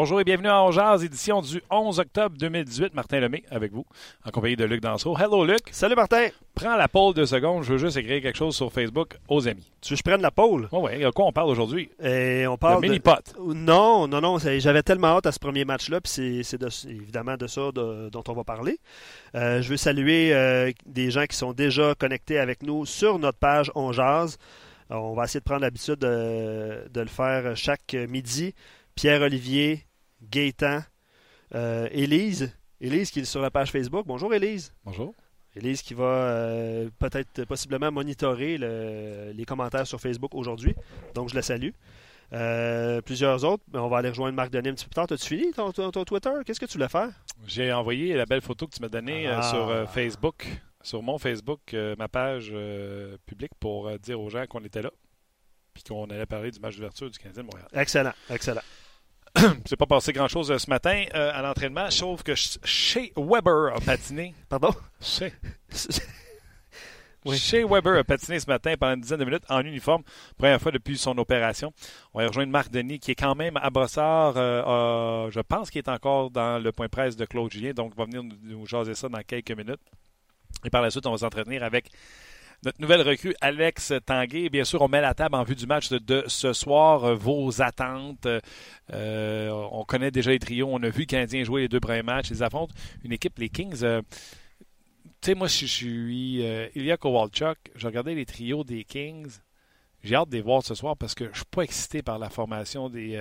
Bonjour et bienvenue à Jazz, édition du 11 octobre 2018. Martin Lemay avec vous, en compagnie de Luc Danseau. Hello Luc. Salut Martin. Prends la pole deux secondes, je veux juste écrire quelque chose sur Facebook aux amis. Tu veux que je prenne la pole? Oh oui, de quoi on parle aujourd'hui? Et on parle de mini-pot. Non, non, non, j'avais tellement hâte à ce premier match-là, puis c'est évidemment de ça dont on va parler. Euh, je veux saluer euh, des gens qui sont déjà connectés avec nous sur notre page On Jazz. On va essayer de prendre l'habitude de, de, le faire chaque midi. Pierre-Olivier, Gaétan, euh, Élise. Élise qui est sur la page Facebook. Bonjour Élise. Bonjour. Élise qui va euh, peut-être possiblement monitorer les commentaires sur Facebook aujourd'hui. Donc je la salue. Euh, plusieurs autres, mais on va aller rejoindre Marc Denis un petit peu plus tard. As-tu fini ton, Twitter? Qu'est-ce que tu voulais faire? J'ai envoyé la belle photo que tu m'as donnée ah. sur Facebook, sur mon Facebook, ma page publique pour dire aux gens qu'on était là puis qu'on allait parler du match d'ouverture du Canadien de Montréal. Excellent, excellent. c'est pas passé grand-chose euh, ce matin euh, à l'entraînement, sauf que Shea Weber a patiné. Pardon? Shea. Shea Weber a patiné ce matin pendant une dizaine de minutes en uniforme, première fois depuis son opération. On va rejoindre Marc Denis, qui est quand même à Brossard. Euh, je pense qu'il est encore dans le point presse de Claude Julien, donc il va venir nous, nous jaser ça dans quelques minutes. Et par la suite, on va s'entretenir avec notre nouvelle recrue, Alex Tanguay. Bien sûr, on met la table en vue du match de, ce soir. Euh, vos attentes. Euh, on connaît déjà les trios. On a vu le Canadien jouer les deux premiers matchs. Ils affrontent une équipe, les Kings. Euh, tu sais, moi, je suis Ilya Kowalchuk. J'ai regardé les trios des Kings. J'ai hâte de les voir ce soir parce que je ne suis pas excité par la formation des,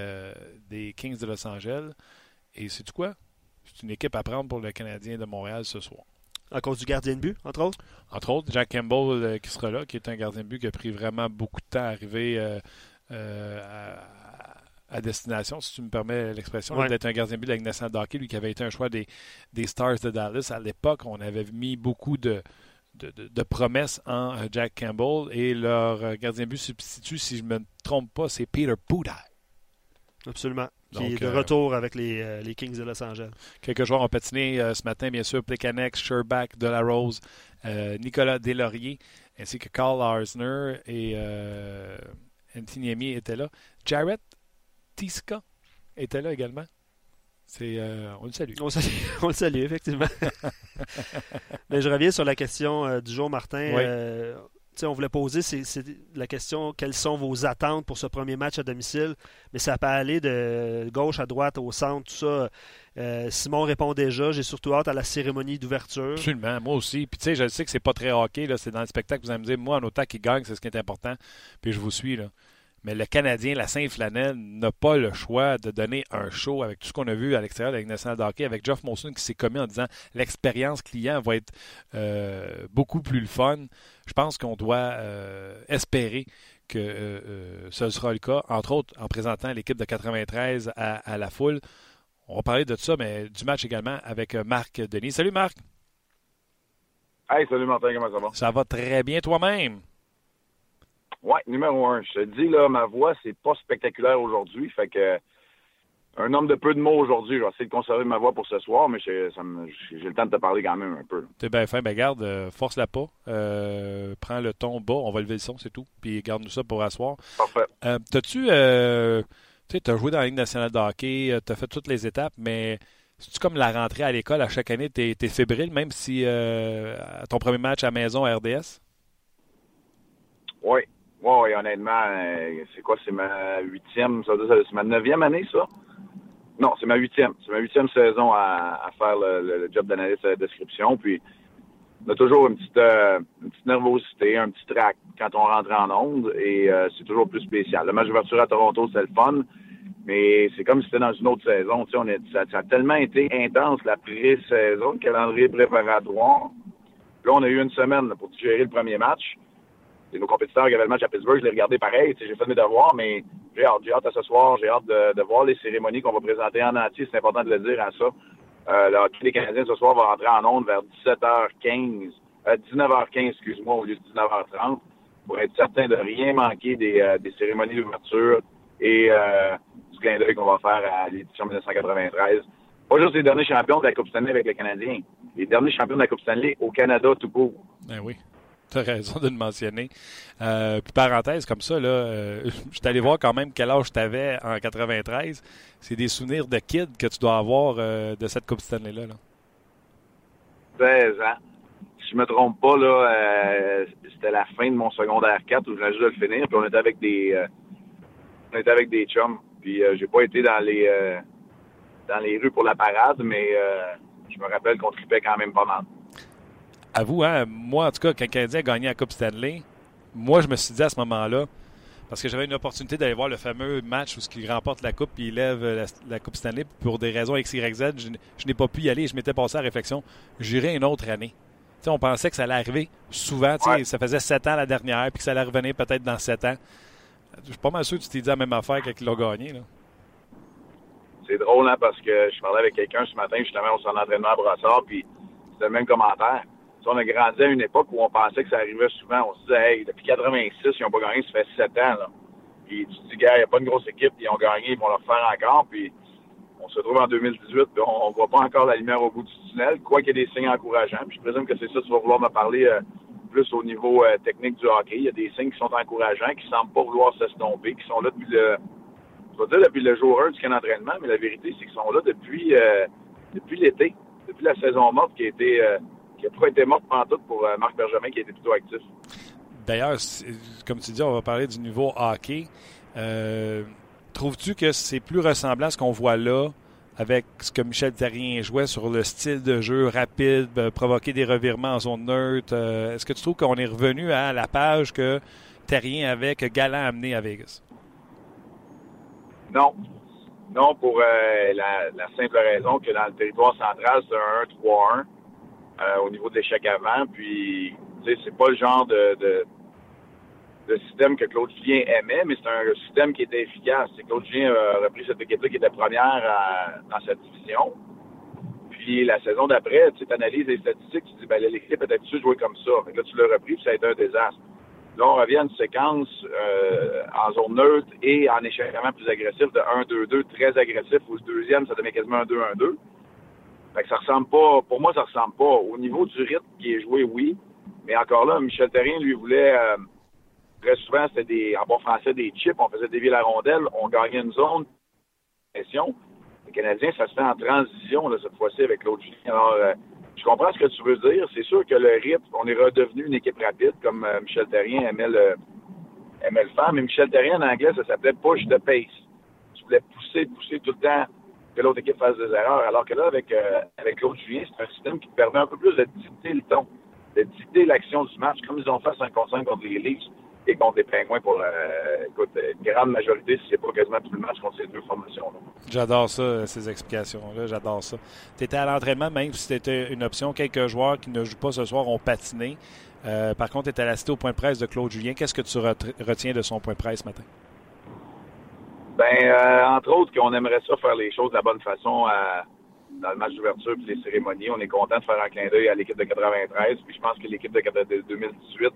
des Kings de Los Angeles. Et c'est quoi? C'est une équipe à prendre pour le Canadien de Montréal ce soir. À cause du gardien de but, entre autres? Entre autres, Jack Campbell euh, qui sera là, qui est un gardien de but qui a pris vraiment beaucoup de temps à arriver euh, euh, à, destination, si tu me permets l'expression, d'être un gardien de but de la nationale de lui qui avait été un choix des, des Stars de Dallas. À l'époque, on avait mis beaucoup de, de, promesses en Jack Campbell et leur gardien de but substitut, si je ne me trompe pas, c'est Peter Budai. Absolument qui est de euh, retour avec euh, les, Kings de Los Angeles. Quelques joueurs ont patiné euh, ce matin, bien sûr, Plekanex, Sherbach, Delarose, Nicolas Delaurier, ainsi que Carl Arsner et Anthony Amy étaient là. Jarrett Tiska était là également. C'est, on le salue. On, on le salue, effectivement. Mais je reviens sur la question du jour, Martin. Oui on voulait poser la question quelles sont vos attentes pour ce premier match à domicile, mais ça peut aller de gauche à droite, au centre, tout ça. Euh, Simon répond déjà. J'ai surtout hâte à la cérémonie d'ouverture. Absolument, moi aussi. Puis tu sais, je sais que c'est pas très hockey, c'est dans le spectacle. Vous allez me dire, moi, en autant qu'il gagne, c'est ce qui est important. Puis je vous suis là. Mais le Canadien, la Saint-Flanelle, n'a pas le choix de donner un show avec tout ce qu'on a vu à l'extérieur de la nationale avec Geoff Molson qui s'est commis en disant l'expérience client va être euh, beaucoup plus le fun. Je pense qu'on doit euh, espérer que euh, ce sera le cas, entre autres en présentant l'équipe de 93 à, la foule. On va parler de ça, mais du match également avec Marc Denis. Salut Marc. Hey, salut Martin, comment ça va? Ça va très bien toi-même? Oui, numéro un. Je te dis, là, ma voix, c'est pas spectaculaire aujourd'hui. Fait que un homme de peu de mots aujourd'hui. Je vais essayer de conserver ma voix pour ce soir, mais j'ai le temps de te parler quand même un peu. T'es bien fin. Ben garde, euh, force-la pas. Euh, prends le ton bas. On va lever le son, c'est tout. Puis garde-nous ça pour asseoir. Parfait. Euh, T'as-tu... Tu as joué dans la Ligue nationale de hockey, euh, tu as fait toutes les étapes, mais c'est-tu comme la rentrée à l'école à chaque année, tu es, fébrile, même si ton premier match à maison à RDS? Oui, oui, honnêtement, euh, c'est quoi? C'est ma huitième, c'est ma neuvième année, ça? Non, c'est ma huitième. C'est ma huitième saison à, faire le, job d'analyste à la description. Puis, on a toujours une petite, euh, une petite nervosité, un petit trac quand on rentre en onde et euh, c'est toujours plus spécial. Le match d'ouverture à Toronto, c'est le fun, mais c'est comme si c'était dans une autre saison. Tu sais, on ça, ça, a tellement été intense la pré-saison, le calendrier préparatoire. Là, on a eu une semaine pour gérer le premier match c'est nos compétiteurs qui avaient le match à Pittsburgh, je l'ai regardé pareil. J'ai fait mes devoirs, mais j'ai hâte, j'ai hâte à ce soir. J'ai hâte de, voir les cérémonies qu'on va présenter en entier. C'est important de le dire à ça. Euh, le les Canadiens ce soir vont rentrer en onde vers 17h15, 19h15, euh, excuse-moi, au lieu de 19h30, pour être certain de rien manquer des, euh, des cérémonies d'ouverture et euh, du clin d'œil qu'on va faire à l'édition 1993. Pas juste les derniers champions de la Coupe Stanley avec les Canadiens, les derniers champions de la Coupe Stanley au Canada tout court. Ben oui. Tu as raison de le mentionner. Euh, puis parenthèse comme ça, là, euh, je suis allé voir quand même quel âge tu avais en 93. C'est des souvenirs de kid que tu dois avoir euh, de cette Coupe Stanley-là. Là. 16 ans. Si je me trompe pas, là, c'était la fin de mon secondaire 4 où je venais juste de le finir. Puis on était avec des, on était avec des chums. Puis j'ai pas été dans les, dans les rues pour la parade, mais je me rappelle qu'on tripait quand même pas mal. À vous, hein, moi, en tout cas, quand le Canadien a gagné la Coupe Stanley, moi, je me suis dit à ce moment-là, parce que j'avais une opportunité d'aller voir le fameux match où il remporte la Coupe et il lève la, la, Coupe Stanley pour des raisons XYZ. Je, je n'ai pas pu y aller. Je m'étais passé à la réflexion. J'irai une autre année. T'sais, on pensait que ça allait arriver souvent. Ouais. Ça faisait sept ans la dernière, puis que ça allait revenir peut-être dans sept ans. Je suis pas mal sûr que tu t'es dit la même affaire quand il l'a gagné. C'est drôle, hein, parce que je parlais avec quelqu'un ce matin, justement, au centre d'entraînement à Brossard, puis c'était le même commentaire. On a grandi à une époque où on pensait que ça arrivait souvent. On se disait, hey, depuis 86, ils n'ont pas gagné, ça fait sept ans. Là. Puis tu te dis, gars, il n'y a pas une grosse équipe, ils ont gagné, ils vont le refaire encore. Puis on se trouve en 2018, puis on ne voit pas encore la lumière au bout du tunnel, quoi qu'il y ait des signes encourageants. Puis je présume que c'est ça tu vas vouloir me parler euh, plus au niveau euh, technique du hockey. Il y a des signes qui sont encourageants, qui ne semblent pas vouloir s'estomper, qui sont là depuis le, je vais dire depuis le jour 1 du camp d'entraînement, mais la vérité, c'est qu'ils sont là depuis, euh, depuis l'été, depuis la saison morte qui a été, qui n'a pas été morte pour euh, Marc Bergevin qui a été plutôt actif. D'ailleurs, comme tu dis, on va parler du niveau hockey. Trouves-tu que c'est plus ressemblant à ce qu'on voit là avec ce que Michel Terrien jouait sur le style de jeu rapide, euh, provoquer des revirements en zone neutre? Euh, Est-ce que tu trouves qu'on est revenu à la page que Terrien avait, que Galland a amené à Vegas? Non. Non, pour euh, la, la, simple raison que dans le territoire central, c'est un 1-3-1 euh, au niveau de l'échec avant. Puis, tu sais, c'est pas le genre de, de, de, système que Claude Julien aimait, mais c'est un système qui était efficace. Claude Julien a repris cette équipe-là qui était première à, dans cette division. Puis, la saison d'après, tu analyses les statistiques, tu dis, ben, l'équipe était dessus jouer comme ça. Fait là, tu l'as repris, puis ça a été un désastre. Là, on revient à une séquence euh, en zone neutre et en échecement plus agressif de 1-2-2, très agressif, où le deuxième, ça devient quasiment un 2-1-2. Fait que ça ressemble pas, pour moi, ça ressemble pas. Au niveau du rythme qui est joué, oui. Mais encore là, Michel Terrien, lui, voulait, euh, très souvent, c'était des, en bon français, des chips. On faisait dévier la rondelle, on gagnait une zone, pression. Les Canadiens, ça se fait en transition, là, cette fois-ci, avec l'autre Alors, euh, je comprends ce que tu veux dire. C'est sûr que le rythme, on est redevenu une équipe rapide, comme euh, Michel Terrien aimait le, aimait le faire. Mais Michel Terrien, en anglais, ça s'appelait push the pace. Tu voulais pousser, pousser tout le temps que l'autre équipe fasse des erreurs. Alors que là, avec, euh, avec Claude Julien, c'est un système qui permet un peu plus de dicter le ton, de dicter l'action du match, comme ils ont fait 5 contre 5 contre les Leafs et contre les Pingouins pour euh, une grande majorité, si c'est pas quasiment tout le match contre ces deux formations-là. J'adore ça, ces explications-là. J'adore ça. Tu étais à l'entraînement, même si c'était une option, quelques joueurs qui ne jouent pas ce soir ont patiné. Euh, par contre, tu étais assisté au point de presse de Claude Julien. Qu'est-ce que tu retiens de son point de presse ce matin? Ben, euh, entre autres, qu'on aimerait ça faire les choses de la bonne façon à, dans le match d'ouverture et les cérémonies. On est content de faire un clin d'œil à l'équipe de 93. Puis je pense que l'équipe de 2018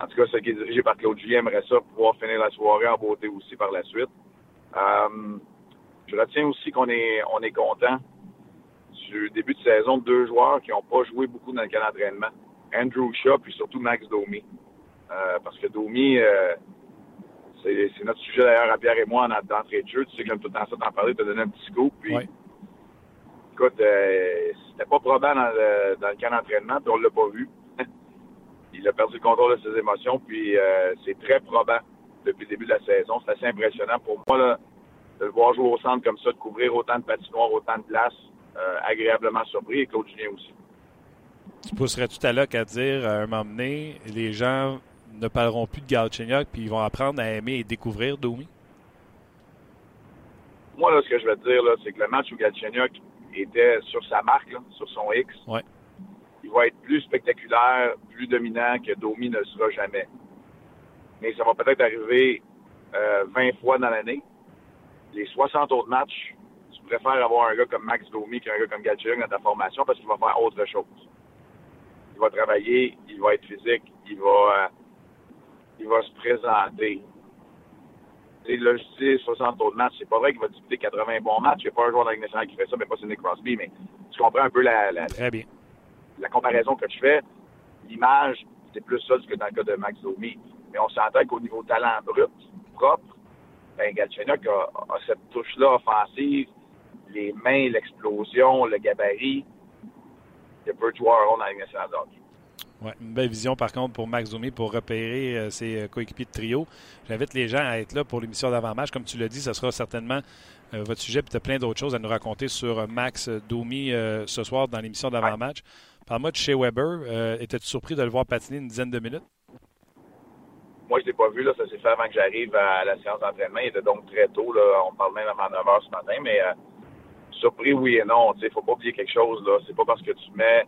en tout cas, ce qui est dirigé par Claude Julien aimerait ça pouvoir finir la soirée en beauté aussi par la suite. Euh, je retiens aussi qu'on est on est content du début de saison de deux joueurs qui n'ont pas joué beaucoup dans le camp d'entraînement. Andrew Shaw puis surtout Max Domi. Euh, parce que Domi, euh, c'est notre sujet d'ailleurs à Pierre et moi en d'entrée de jeu. Tu sais que j'aime tout le temps ça t'en parler, te donner un petit coup. Puis, écoute, c'était pas probable dans le, dans le camp d'entraînement, puis on l'a pas vu il a perdu le contrôle de ses émotions, puis euh, c'est très probant depuis le début de la saison. C'est assez impressionnant pour moi là, de le voir jouer au centre comme ça, de couvrir autant de patinoires, autant de places, euh, agréablement surpris, et Claude Julien aussi. Tu pousserais tout à l'heure à dire, à un moment donné, les gens ne parleront plus de Galchenyuk, puis ils vont apprendre à aimer et découvrir Domi? Moi, là, ce que je vais te dire, là, c'est que le match où Galchenyuk était sur sa marque, là, sur son X, ouais il va être plus spectaculaire, plus dominant que Domi ne sera jamais. Mais ça va peut-être arriver euh, 20 fois dans l'année. Les 60 autres matchs, tu préfères avoir un gars comme Max Domi qu'un gars comme Galchenyuk dans ta formation parce qu'il va faire autre chose. Il va travailler, il va être physique, il va, euh, il va se présenter. Et là, je dis 60 autres matchs. C'est pas vrai qu'il va disputer 80 bons matchs. Il n'y a pas un joueur dans nationale qui fait ça, mais pas Sidney Crosby. Mais tu comprends un peu la, la, Très bien la comparaison que je fais, l'image c'est plus ça que dans le cas de Max Domi. Mais on s'entend qu'au niveau talent brut, propre, ben, Galchenyuk a, cette touche-là offensive, les mains, l'explosion, le gabarit. Il y a peu de joueurs dans la nationale Ouais, une belle vision, par contre, pour Max Domi pour repérer euh, ses euh, coéquipiers de trio. J'invite les gens à être là pour l'émission d'avant-match. Comme tu l'as dit, ce sera certainement euh, votre sujet. Puis tu as plein d'autres choses à nous raconter sur Max Domi ce soir dans l'émission d'avant-match. Parle-moi de chez Weber. Étais-tu surpris de le voir patiner une dizaine de minutes? Moi, je ne l'ai pas vu. Là. Ça s'est fait avant que j'arrive à la séance d'entraînement. Il était donc très tôt. Là. On parle même avant 9 h ce matin. Mais surpris, oui et non. Il ne faut pas oublier quelque chose. Là. C'est pas parce que tu mets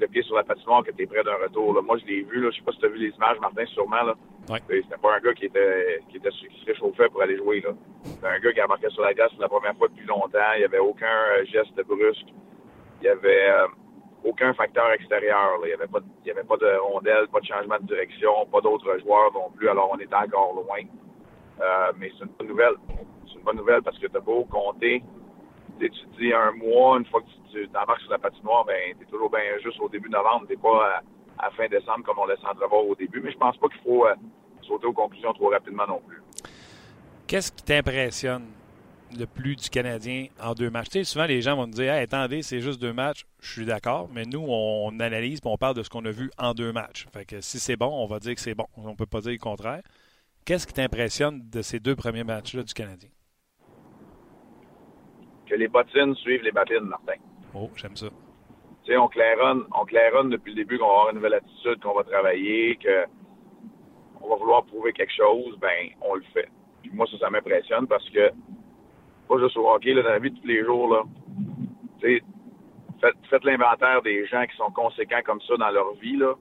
le pied sur la patinoire que tu es près d'un retour. Là. Moi, je l'ai vu. Je sais pas si tu as vu les images, Martin, sûrement. Là. Ouais. C'était pas un gars qui était, qui était qui se réchauffait pour aller jouer. C'était un gars qui embarquait sur la glace pour la première fois depuis longtemps. Il n'y avait aucun euh, geste brusque. Il n'y avait euh, aucun facteur extérieur. Là. Il n'y avait, pas de, il y avait pas de rondelle, pas de changement de direction, pas d'autres joueurs non plus. Alors, on était encore loin. Euh, mais c'est une bonne nouvelle. C'est une bonne nouvelle parce que tu as beau compter tu te dis un mois, une fois que tu t'embarques sur la patinoire, ben, tu es toujours bien juste au début novembre. Tu pas à, fin décembre comme on laisse entrevoir au début. Mais je pense pas qu'il faut euh, sauter aux conclusions trop rapidement non plus. Qu'est-ce qui t'impressionne le plus du Canadien en deux matchs? Tu sais, souvent, les gens vont nous dire attendez, c'est juste deux matchs. Je suis d'accord, mais nous, on analyse et on parle de ce qu'on a vu en deux matchs. Fait que si c'est bon, on va dire que c'est bon. On ne peut pas dire le contraire. Qu'est-ce qui t'impressionne de ces deux premiers matchs-là du Canadien? Que les bottines suivent les babines, Martin. Oh, j'aime ça. Tu sais, on claironne, on claironne depuis le début qu'on va avoir une nouvelle attitude, qu'on va travailler, qu'on va vouloir prouver quelque chose, ben, on le fait. Puis moi, ça, ça m'impressionne parce que, pas juste au hockey, là, dans la vie de tous les jours, là, tu sais, faites, faites l'inventaire des gens qui sont conséquents comme ça dans leur vie, là.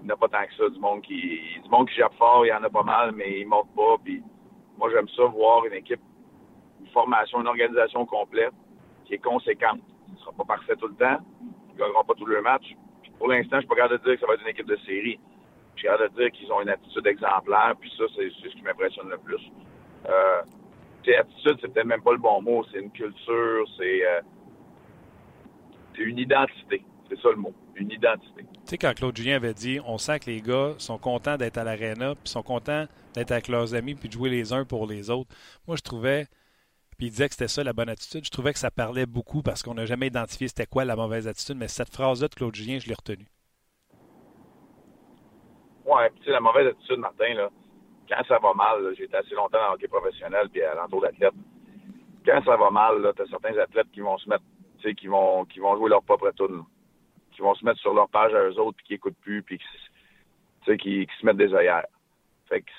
Il n'y en a pas tant que ça, du monde qui, du monde qui jappe fort, il y en a pas mal, mais ils montent pas, puis moi, j'aime ça, voir une équipe formation, une organisation complète qui est conséquente. Ce ne sera pas parfait tout le temps. Ils ne gagneront pas tous les matchs. pour l'instant, je suis pas capable de dire que ça va être une équipe de série. Je suis capable de dire qu'ils ont une attitude exemplaire, puis ça, c'est ce qui m'impressionne le plus. Euh, attitude, c'est peut-être même pas le bon mot. C'est une culture, c'est euh, une identité. C'est ça le mot, une identité. Tu sais, quand Claude Julien avait dit, on sent que les gars sont contents d'être à l'aréna, puis sont contents d'être avec leurs amis, puis de jouer les uns pour les autres. Moi, je trouvais puis il disait que c'était ça la bonne attitude. Je trouvais que ça parlait beaucoup parce qu'on n'a jamais identifié c'était quoi la mauvaise attitude, mais cette phrase-là de Claude Julien, je l'ai retenue. Ouais, tu sais, la mauvaise attitude, Martin, là, quand ça va mal, j'ai été assez longtemps dans le hockey professionnel puis à l'entour d'athlètes. Quand ça va mal, tu as certains athlètes qui vont se mettre, tu sais, qui vont, qui vont jouer leur propre tune, qui vont se mettre sur leur page à eux autres puis qui écoutent plus puis qui, qui, qui se mettent des œillères. Fait que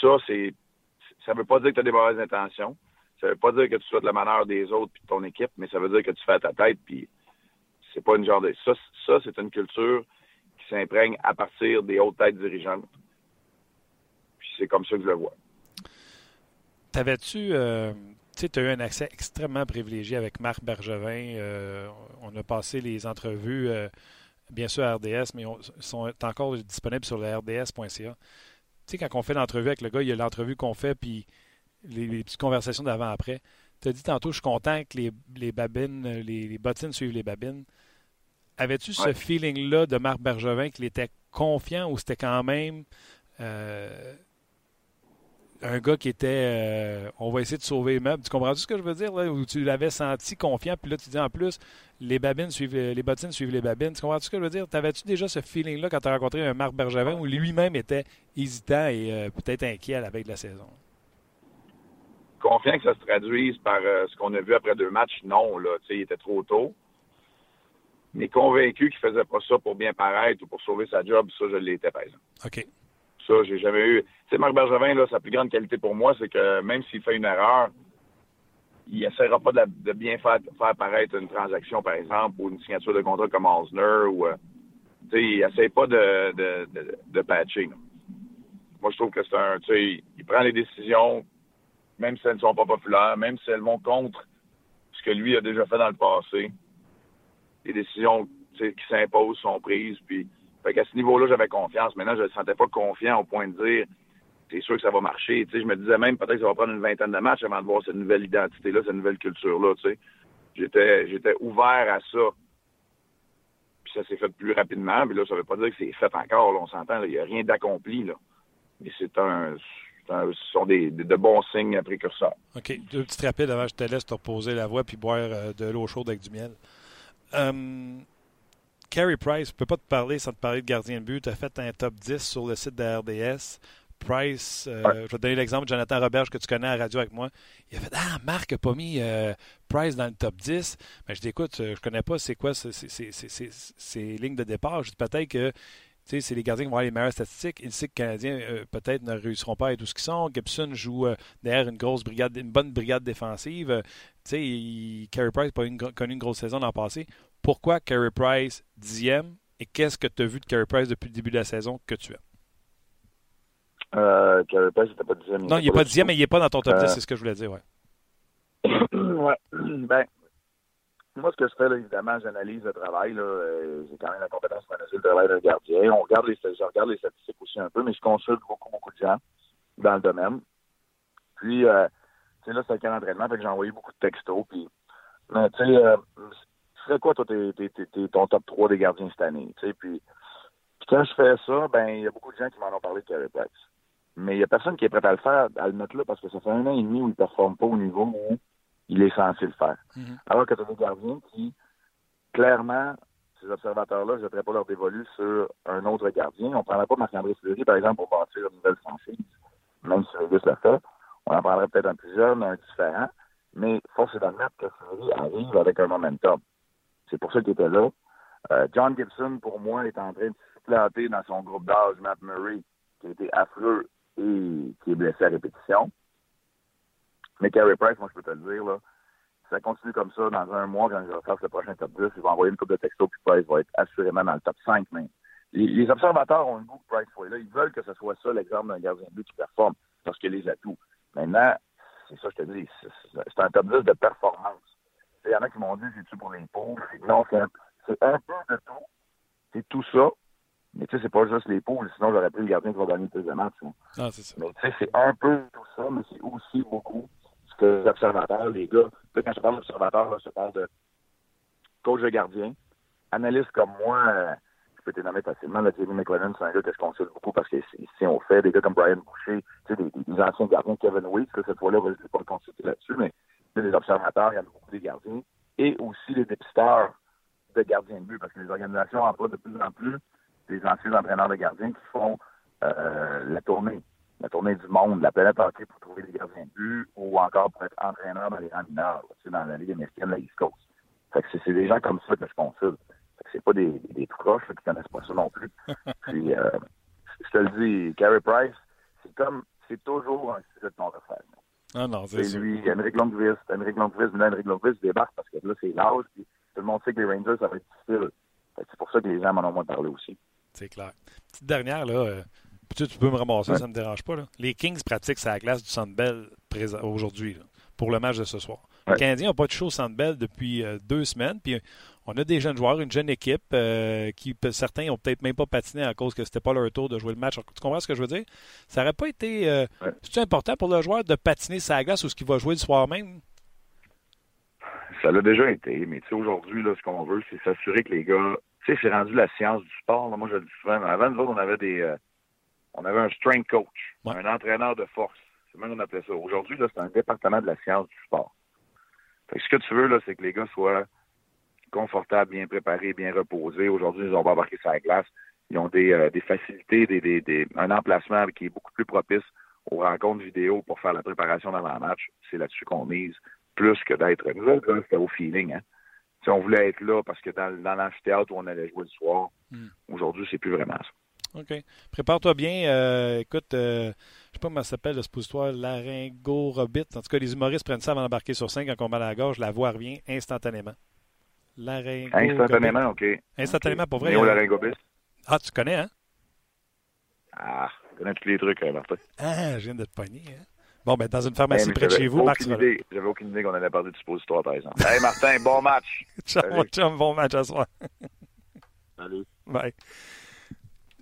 ça, c'est, ça veut pas dire que tu as des mauvaises intentions ça veut pas dire que tu sois de la manière des autres puis de ton équipe, mais ça veut dire que tu fais ta tête puis c'est pas une genre de ça, ça c'est une culture qui s'imprègne à partir des hautes têtes dirigeantes. Puis c'est comme ça que je le vois. T'avais-tu euh, tu as eu un accès extrêmement privilégié avec Marc Bergevin. Euh, on a passé les entrevues, euh, bien sûr à RDS, mais ils sont encore disponibles sur le rds.ca. Tu sais, quand on fait l'entrevue avec le gars, il y a l'entrevue qu'on fait, puis les, petites conversations d'avant-après. Tu as dit tantôt, je suis content que les, les babines, les, bottines suivent les babines. Avais-tu ce feeling-là de Marc Bergevin qu'il était confiant ou c'était quand même euh, un gars qui était euh, on va essayer de sauver les meubles? Tu comprends ce que je veux dire? Là, où tu l'avais senti confiant, puis là tu dis en plus les babines suivent les bottines suivent les babines. Tu comprends ce que je veux dire? T'avais-tu déjà ce feeling-là quand tu as rencontré un Marc Bergevin où lui-même était hésitant et euh, peut-être inquiet à la veille de la saison? Confiant que ça se traduise par euh, ce qu'on a vu après deux matchs, non. Là, il était trop tôt. Mais convaincu qu'il faisait pas ça pour bien paraître ou pour sauver sa job, ça, je l'étais, par exemple. OK. Ça, j'ai jamais eu. Tu sais, Marc Bergevin, là, sa plus grande qualité pour moi, c'est que même s'il fait une erreur, il essaiera pas de, bien faire, faire paraître une transaction, par exemple, ou une signature de contrat comme Osner, ou. Euh, tu sais, il essaie pas de, de, de, patcher. Moi, je trouve que c'est un. Tu sais, il prend les décisions même si elles ne sont pas populaires, même si elles vont contre ce que lui a déjà fait dans le passé. Les décisions qui s'imposent sont prises. Puis, fait ce niveau-là, j'avais confiance. Maintenant, je ne me sentais pas confiant au point de dire c'est sûr que ça va marcher. je me disais même peut-être que ça va prendre une vingtaine de matchs avant de voir cette nouvelle identité-là, cette nouvelle culture-là. J'étais, j'étais ouvert à ça. Puis ça s'est fait plus rapidement. Mais là, ça veut pas dire que c'est fait encore. on s'entend. Il n'y a rien d'accompli. Là. Mais c'est un, ce sont des, de bons signes précurseurs. OK. Deux petites rapides avant que je te laisse te reposer la voix puis boire euh, de l'eau chaude avec du miel. Um, Carey Price, je ne peux pas te parler sans te parler de gardien de but. Tu as fait un top 10 sur le site de RDS. Price, euh, je vais te donner l'exemple de Jonathan Roberge que tu connais à la radio avec moi. Il a fait Ah, Marc n'a pas mis euh, Price dans le top 10. Mais je dis Écoute, je ne connais pas c'est quoi ces lignes de départ. Je dis peut-être que c'est les gardiens qui vont avoir les meilleures statistiques. Il sait que les Canadiens, euh, peut-être, ne réussiront pas à être où ils sont. Gibson joue derrière une grosse brigade, une bonne brigade défensive. Carey Price n'a pas connu une grosse saison l'an passé. Pourquoi Carey Price dixième? Et qu'est-ce que tu as vu de Carey Price depuis le début de la saison que tu aimes? Euh, Carey Price n'était pas dixième. Non, il n'est pas dixième, mais il n'est pas dans ton top 10, euh, c'est ce que je voulais dire, ouais. ouais. Ben, moi, ce que je fais, là, évidemment, j'analyse le travail. Euh, j'ai quand même la compétence pour analyser le travail d'un gardien. On regarde je regarde les statistiques aussi un peu, mais je consulte beaucoup, beaucoup de gens dans le domaine. Puis, euh, tu sais, là, c'est un cas d'entraînement, fait que j'ai envoyé beaucoup de textos. Puis, tu sais, euh, serais quoi, toi, t'es, ton top 3 des gardiens cette année? Tu sais, puis, puis, quand je fais ça, ben, il y a beaucoup de gens qui m'en ont parlé de Carey. Mais il n'y a personne qui est prêt à le faire, à le mettre là, parce que ça fait un an et demi où il ne performe pas au niveau où il est censé le faire. Mm-hmm. Alors que tu as des gardiens qui, clairement, ces observateurs-là, je ne voudrais pas leur dévolu sur un autre gardien. On ne prendrait pas Marc-André Fleury, par exemple, pour bâtir une nouvelle franchise, même si Vegas l'a fait. On en prendrait peut-être un plus jeune, un différent. Mais force est d'admettre que Fleury arrive avec un momentum. C'est pour ça qu'il était là. Euh, John Gibson, pour moi, est en train de se planter dans son groupe d'âge, Matt Murray, qui a été affreux et qui est blessé à répétition. Mais Carey Price, moi, je peux te le dire, là, ça continue comme ça dans un mois, quand je vais faire le prochain top 10, je vais envoyer une coupe de texto, puis Price va être assurément dans le top 5 même. Les, observateurs ont un goût que Price soit là. Ils veulent que ce soit ça l'exemple d'un gardien de but qui performe, parce qu'il les atouts. Maintenant, c'est ça que je te dis, c'est un top 10 de performance. Il y en a qui m'ont dit, c'est-tu pour les pauvres? Non, c'est un, un peu de tout. C'est tout ça, mais tu sais, c'est pas juste les poules, sinon j'aurais pris le gardien qui va gagner plus de matchs. Ah, c'est ça. Mais tu sais, c'est un peu tout ça, mais c'est aussi beaucoup ce que les observateurs, les gars, quand je parle d'observateurs, je parle de coach de gardien, analyste comme moi, euh, je peux te nommer facilement. Là, Jamie McLennan, c'est un gars que je consulte beaucoup parce que si on fait. Des gars comme Brian Boucher, des, anciens gardiens, Kevin Weeks, cette fois-là, je ne vais pas le consulter là-dessus, mais des observateurs, il y a beaucoup des gardiens, et aussi les dépisteurs de gardiens de but, parce que les organisations emploient de plus en plus des anciens entraîneurs de gardiens qui font euh, la tournée, la tournée du monde, la planète entière pour trouver des gardiens de but ou encore pour être entraîneur dans les rangs mineurs, dans la Ligue américaine, la East Coast. Fait que c'est des gens comme ça que je consulte. c'est pas des, des proches qui connaissent pas ça non plus. Puis, euh, je te le dis, Carey Price, c'est comme, c'est toujours un sujet de conversation. Ah non, c'est lui, Henrik Lundqvist, Henrik Lundqvist, mais là, Henrik Lundqvist débarque parce que là, c'est l'âge, puis tout le monde sait que les Rangers, ça va être difficile. C'est pour ça que les gens m'en ont moins parlé aussi. C'est clair. Petite dernière, là. Euh, tu, peux me ramasser, ça ne me dérange pas. Là. Les Kings pratiquent sa glace du Sandbell aujourd'hui, pour le match de ce soir. Les Canadiens n'ont pas de show au Sandbell depuis euh, deux semaines. Puis on a des jeunes joueurs, une jeune équipe euh, qui, certains n'ont peut-être même pas patiné à cause que c'était pas leur tour de jouer le match. Tu comprends ce que je veux dire? Ça n'aurait pas été. C'est important pour le joueur de patiner sa glace ou ce qu'il va jouer le soir même? Ça l'a déjà été, mais aujourd'hui, ce qu'on veut, c'est s'assurer que les gars tu sais, c'est rendu la science du sport. Moi, je le dis souvent. Avant, nous autres, on avait des, euh, on avait un strength coach, un entraîneur de force. C'est même qu'on appelait ça. Aujourd'hui, là, c'est un département de la science du sport. Fait ce que tu veux, là, c'est que les gars soient confortables, bien préparés, bien reposés. Aujourd'hui, ils ont pas embarqué sur la glace. Ils ont des, euh, des facilités, des, des, des, un emplacement qui est beaucoup plus propice aux rencontres vidéo pour faire la préparation dans un match. C'est là-dessus qu'on mise, plus que d'être. Nous autres, c'était au feeling, hein on voulait être là parce que dans, dans l'amphithéâtre où on allait jouer le soir, hmm. aujourd'hui, c'est plus vraiment ça. OK. Prépare-toi bien. Euh, écoute, euh, je ne sais pas comment ça s'appelle le suppositoire, laryngorobit. En tout cas, les humoristes prennent ça avant d'embarquer sur scène quand on met la gorge. La voix revient instantanément. Instantanément, OK. Instantanément, pour vrai. Néolaryngobis. Ah, tu connais, hein? Ah, je connais tous les trucs, hein, Martin. Ah, je viens de te pogner, hein? Bon, ben, dans une pharmacie près de chez vous, Marc. J'avais aucune idée qu'on allait parler du suppositoire, par exemple. Hey, Martin, bon match. Ciao, chum, bon match à soi. Salut. Bye.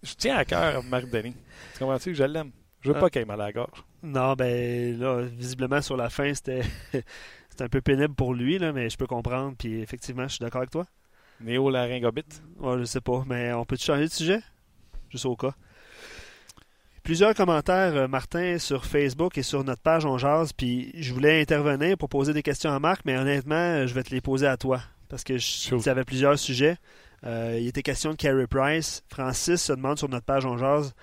Je tiens à cœur Marc Denis. Tu comprends-tu? Que je l'aime? Je veux ah. pas qu'il ait mal à la gorge. Non, ben là, visiblement sur la fin, c'était un peu pénible pour lui, là, mais je peux comprendre. Puis effectivement, je suis d'accord avec toi. Néo-laryngobite? Ouais, je sais pas, mais on peut changer de sujet? Juste au cas. Plusieurs commentaires, euh, Martin, sur Facebook et sur notre page On Jase, puis je voulais intervenir pour poser des questions à Marc, mais honnêtement, je vais te les poser à toi, parce que je, tu avais plusieurs sujets. Euh, il était question de Carey Price. Francis se demande sur notre page On Jase,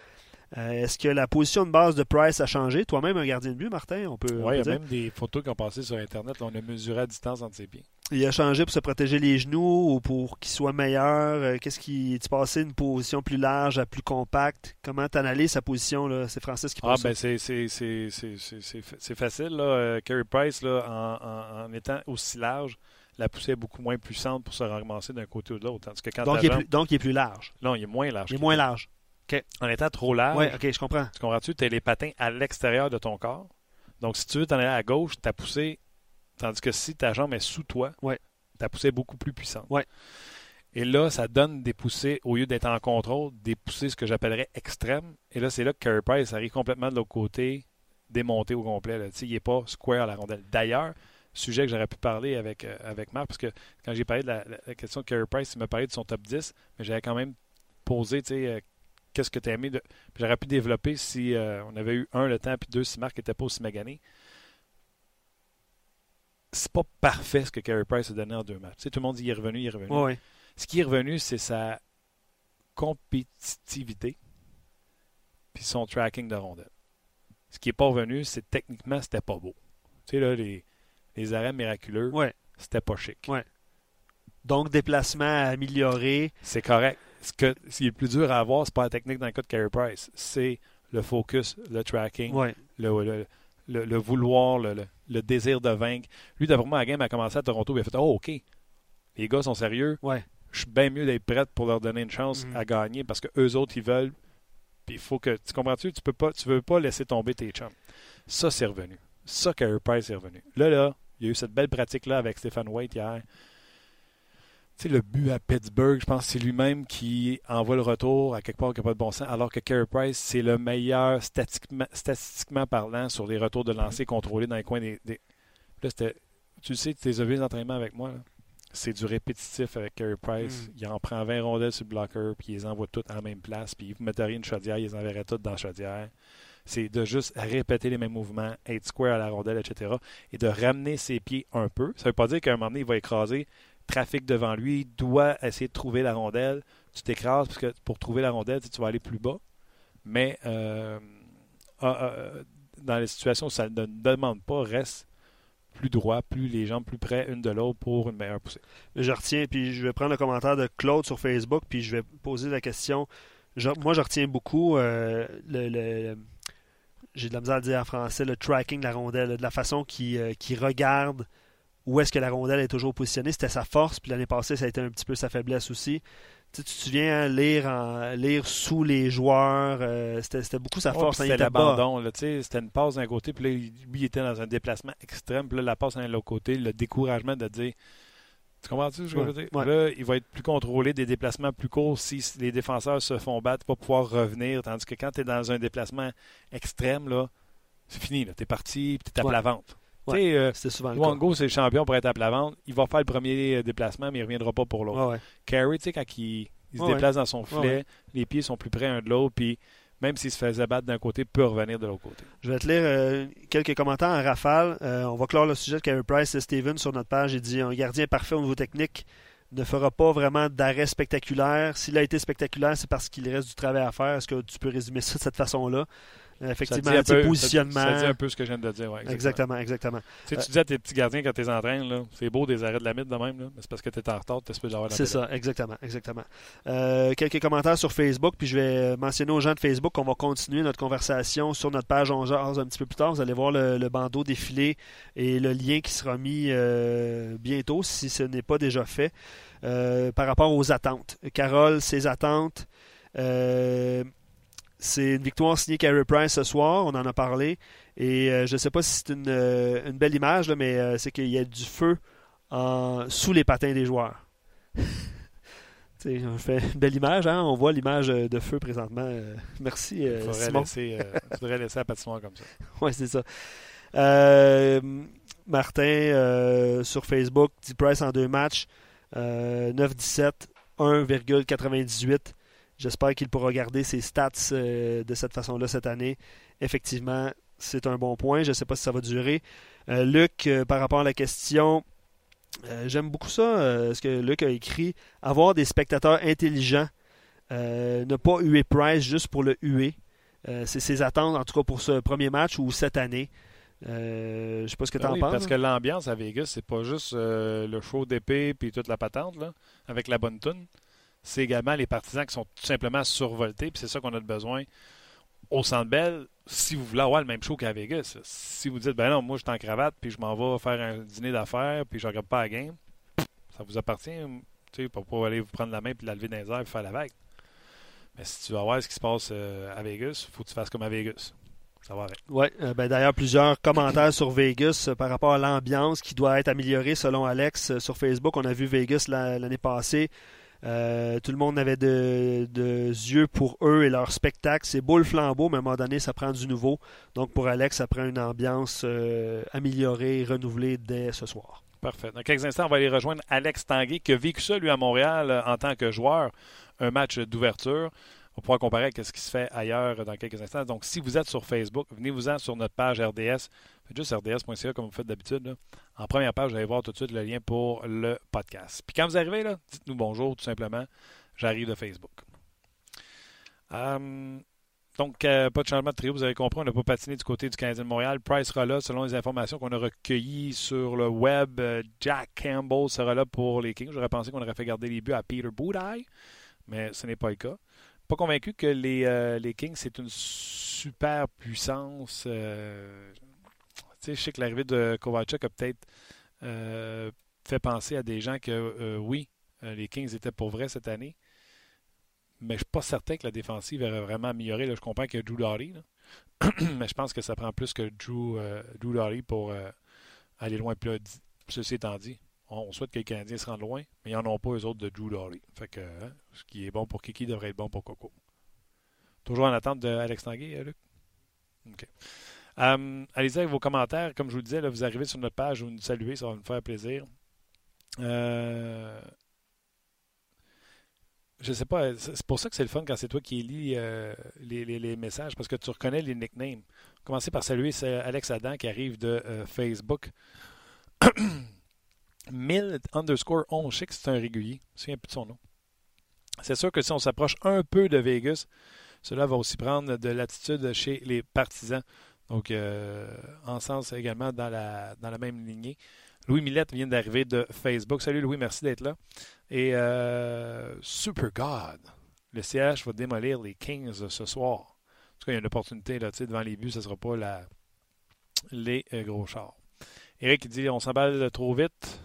euh, est-ce que la position de base de Price a changé? Toi-même, un gardien de but, Martin, on peut. Oui, il y a même des photos qui ont passé sur Internet. on a mesuré à distance entre ses pieds. Il a changé pour se protéger les genoux ou pour qu'il soit meilleur? Euh, qu'est-ce qui. Tu passé une position plus large à plus compacte? Comment tu analyses sa position? Là? C'est Francis qui Ah, ben c'est, c'est, facile. Là. Carey Price, là, en, étant aussi large, la poussée est beaucoup moins puissante pour se ramasser d'un côté ou de l'autre. donc, il est plus, donc, il est plus large. Non, il est moins large. Il est moins large. En étant trop large. Oui, ok, je comprends. Tu comprends-tu? Tu as les patins à l'extérieur de ton corps. Donc, si tu veux t'en aller à gauche, ta poussée. Tandis que si ta jambe est sous toi, ouais. ta poussée est beaucoup plus puissante. Ouais. Et là, ça donne des poussées, au lieu d'être en contrôle, des poussées, ce que j'appellerais extrêmes. Et là, c'est là que Carey Price arrive complètement de l'autre côté, démonté au complet. Là. Il n'est pas square à la rondelle. D'ailleurs, sujet que j'aurais pu parler avec, euh, avec Marc, parce que quand j'ai parlé de la, question de Carey Price, il m'a parlé de son top 10, mais j'avais quand même posé, tu sais, euh, qu'est-ce que tu as aimé. De... J'aurais pu développer si euh, on avait eu un le temps, puis deux si Marc n'était pas aussi magané. C'est pas parfait ce que Carey Price a donné en deux matchs. tout le monde dit qu'il est revenu, il est revenu. Ce qui est revenu, c'est sa compétitivité puis son tracking de rondelle. Ce qui n'est pas revenu, c'est techniquement, c'était pas beau. Tu sais, là, les, les arrêts miraculeux, ouais. c'était pas chic. Ouais. Donc, déplacement amélioré. C'est correct ce, que, qui est le plus dur à avoir, c'est pas la technique dans le cas de Carey Price. C'est le focus, le tracking, le, le, vouloir, le, désir de vaincre. Lui, d'après moi, la game a commencé à Toronto. Il a fait Oh, OK, les gars sont sérieux. Ouais. Je suis bien mieux d'être prêt pour leur donner une chance mm. à gagner parce que eux autres, ils veulent. Puis il faut que. Tu comprends-tu? Tu peux pas, tu veux pas laisser tomber tes chums. Ça, c'est revenu. Ça, Carey Price est revenu. Là, là, il y a eu cette belle pratique-là avec Stéphane White hier sais, le but à Pittsburgh, je pense que c'est lui-même qui envoie le retour à quelque part qui n'a pas de bon sens, alors que Carey Price, c'est le meilleur statistiquement, statistiquement, parlant sur les retours de lancer contrôlés dans les coins des. Là, tu sais, tu as les entraînements avec moi. C'est du répétitif avec Carey Price. Mm. Il en prend 20 rondelles sur le blocker, puis il les envoie toutes en même place, puis il mettait une chaudière, il les enverrait toutes dans la chaudière. C'est de juste répéter les mêmes mouvements, être square à la rondelle, etc. Et de ramener ses pieds un peu. Ça ne veut pas dire qu'à un moment donné, il va écraser trafic devant lui, doit essayer de trouver la rondelle. Tu t'écrases parce que pour trouver la rondelle, tu vas aller plus bas. Mais euh, ah, ah, dans les situations où ça ne demande pas, reste plus droit, plus les jambes plus près une de l'autre pour une meilleure poussée. Je retiens, puis je vais prendre le commentaire de Claude sur Facebook, puis je vais poser la question. moi, je retiens beaucoup euh, le, j'ai de la misère à dire en français, le tracking de la rondelle, de la façon qu'il euh, regarde où est-ce que la rondelle est toujours positionnée. C'était sa force, puis l'année passée, ça a été un petit peu sa faiblesse aussi. Tu, te souviens, hein, lire, en, lire sous les joueurs, euh, c'était beaucoup sa force. c'était l'abandon. C'était une passe d'un côté, puis là, lui, il était dans un déplacement extrême, puis là, la passe d'un autre côté, le découragement de dire tu comprends-tu ce que je veux dire? Là, il va être plus contrôlé des déplacements plus courts si les défenseurs se font battre, pas pouvoir revenir. Tandis que quand tu es dans un déplacement extrême, là, c'est fini. Tu es parti, tu tapes la vente. Euh, c'est souvent Luango, c'est le champion pour être à plat vente. Il va faire le premier euh, déplacement, mais il ne reviendra pas pour l'autre. Carey, tu sais, quand il, se déplace dans son filet, les pieds sont plus près un de l'autre, puis même s'il se faisait battre d'un côté, peut revenir de l'autre côté. Je vais te lire euh, quelques commentaires en rafale. on va clore le sujet de Carey Price et Steven sur notre page. Il dit Un gardien parfait au niveau technique ne fera pas vraiment d'arrêt spectaculaire. S'il a été spectaculaire, c'est parce qu'il reste du travail à faire. Est-ce que tu peux résumer ça de cette façon-là? Effectivement, ça positionnement. Ça, dit un peu ce que je viens de dire. exactement, exactement. Tu, dis à tes petits gardiens quand tu les entraînes, c'est beau des arrêts de la mythe de même, mais c'est parce que tu es en retard, tu espères d'avoir la C'est ça, exactement. exactement. Euh, quelques commentaires sur Facebook, puis je vais mentionner aux gens de Facebook qu'on va continuer notre conversation sur notre page On un petit peu plus tard. Vous allez voir le, bandeau défilé et le lien qui sera mis euh, bientôt, si ce n'est pas déjà fait, euh, par rapport aux attentes. Carole, ses attentes. C'est une victoire signée Carey Price ce soir, on en a parlé. Et euh, je ne sais pas si c'est une, euh, belle image, mais euh, c'est qu'il y a du feu sous les patins des joueurs. on fait une belle image, hein? on voit l'image de feu présentement. merci. Il faudrait, Laisser, faudrait laisser la patinoire comme ça. oui, c'est ça. Martin sur Facebook dit Price en deux matchs. 9-17, 1,98. J'espère qu'il pourra garder ses stats de cette façon-là cette année. Effectivement, c'est un bon point. Je ne sais pas si ça va durer. Luc, par rapport à la question, j'aime beaucoup ça, ce que Luc a écrit. Avoir des spectateurs intelligents euh, ne pas huer Price juste pour le huer. Euh, c'est ses attentes, en tout cas pour ce premier match ou cette année. Euh, je sais pas ce que tu en penses. Parce que l'ambiance à Vegas, c'est pas juste le show d'épée puis toute la patente là, avec la bonne tune. C'est également les partisans qui sont tout simplement survoltés. Puis c'est ça qu'on a besoin au Centre Bell. Si vous voulez avoir le même show qu'à Vegas, si vous dites ben non, moi je suis en cravate puis je m'en vais faire un dîner d'affaires puis je regarde pas la game, ça vous appartient. Pour pas aller vous prendre la main puis la lever dans les airs et faire la vague. Mais si tu veux voir ce qui se passe euh, à Vegas, faut que tu fasses comme à Vegas. Ça va Oui, euh, ben d'ailleurs, plusieurs commentaires sur Vegas euh, par rapport à l'ambiance qui doit être améliorée selon Alex sur Facebook. On a vu Vegas l'année passée. Tout le monde avait de, yeux pour eux et leur spectacle. C'est beau le flambeau, mais à un moment donné, ça prend du nouveau. Donc pour Alex, ça prend une ambiance améliorée, renouvelée dès ce soir. Parfait. Dans quelques instants, on va aller rejoindre Alex Tanguay, qui a vécu ça, lui, à Montréal en tant que joueur un match d'ouverture. On pourra comparer avec ce qui se fait ailleurs dans quelques instants. Donc, si vous êtes sur Facebook, venez-vous-en sur notre page RDS. Faites juste rds.ca comme vous faites d'habitude. En première page, vous allez voir tout de suite le lien pour le podcast. Puis quand vous arrivez, dites-nous bonjour, tout simplement. J'arrive de Facebook. Hum, donc, euh, pas de changement de trio, vous avez compris, on n'a pas patiné du côté du Canadien de Montréal. Price sera là, selon les informations qu'on a recueillies sur le web. Euh, Jack Campbell sera là pour les Kings. J'aurais pensé qu'on aurait fait garder les buts à Peter Boudaille mais ce n'est pas le cas. Convaincu que les, euh, les Kings, c'est une super puissance. Euh, je sais que l'arrivée de Kovacic a peut-être euh, fait penser à des gens que oui, les Kings étaient pour vrai cette année. Mais je ne suis pas certain que la défensive aurait vraiment amélioré. je comprends a Drew Doughty, mais je pense que ça prend plus que Drew, Drew pour aller loin. Plus ceci étant dit, on souhaite que les Canadiens se rendent loin, mais ils n'en ont pas eux autres de Drew Doughty. Fait que hein, ce qui est bon pour Kiki devrait être bon pour Coco. Toujours en attente d'Alex Tanguay, euh, Luc? OK. Um, allez-y avec vos commentaires. Comme je vous disais, vous arrivez sur notre page, vous nous saluez, ça va nous faire plaisir. Euh, je sais pas, c'est pour ça que c'est le fun quand c'est toi qui lis euh, les, les, messages, parce que tu reconnais les nicknames. Commencez par saluer Alex Adam qui arrive de Facebook. 1000 underscore 11, je sais que c'est un régulier. Je me de son nom. C'est sûr que si on s'approche un peu de Vegas, cela va aussi prendre de l'attitude chez les partisans. Donc, euh, en sens également dans la, dans la même lignée. Louis Millette vient d'arriver de Facebook. Salut Louis, merci d'être là. Et euh, Super God, le CH va démolir les Kings ce soir. En tout cas, il y a une opportunité devant les buts, ce ne sera pas les euh, gros chars. Eric dit on s'emballe trop vite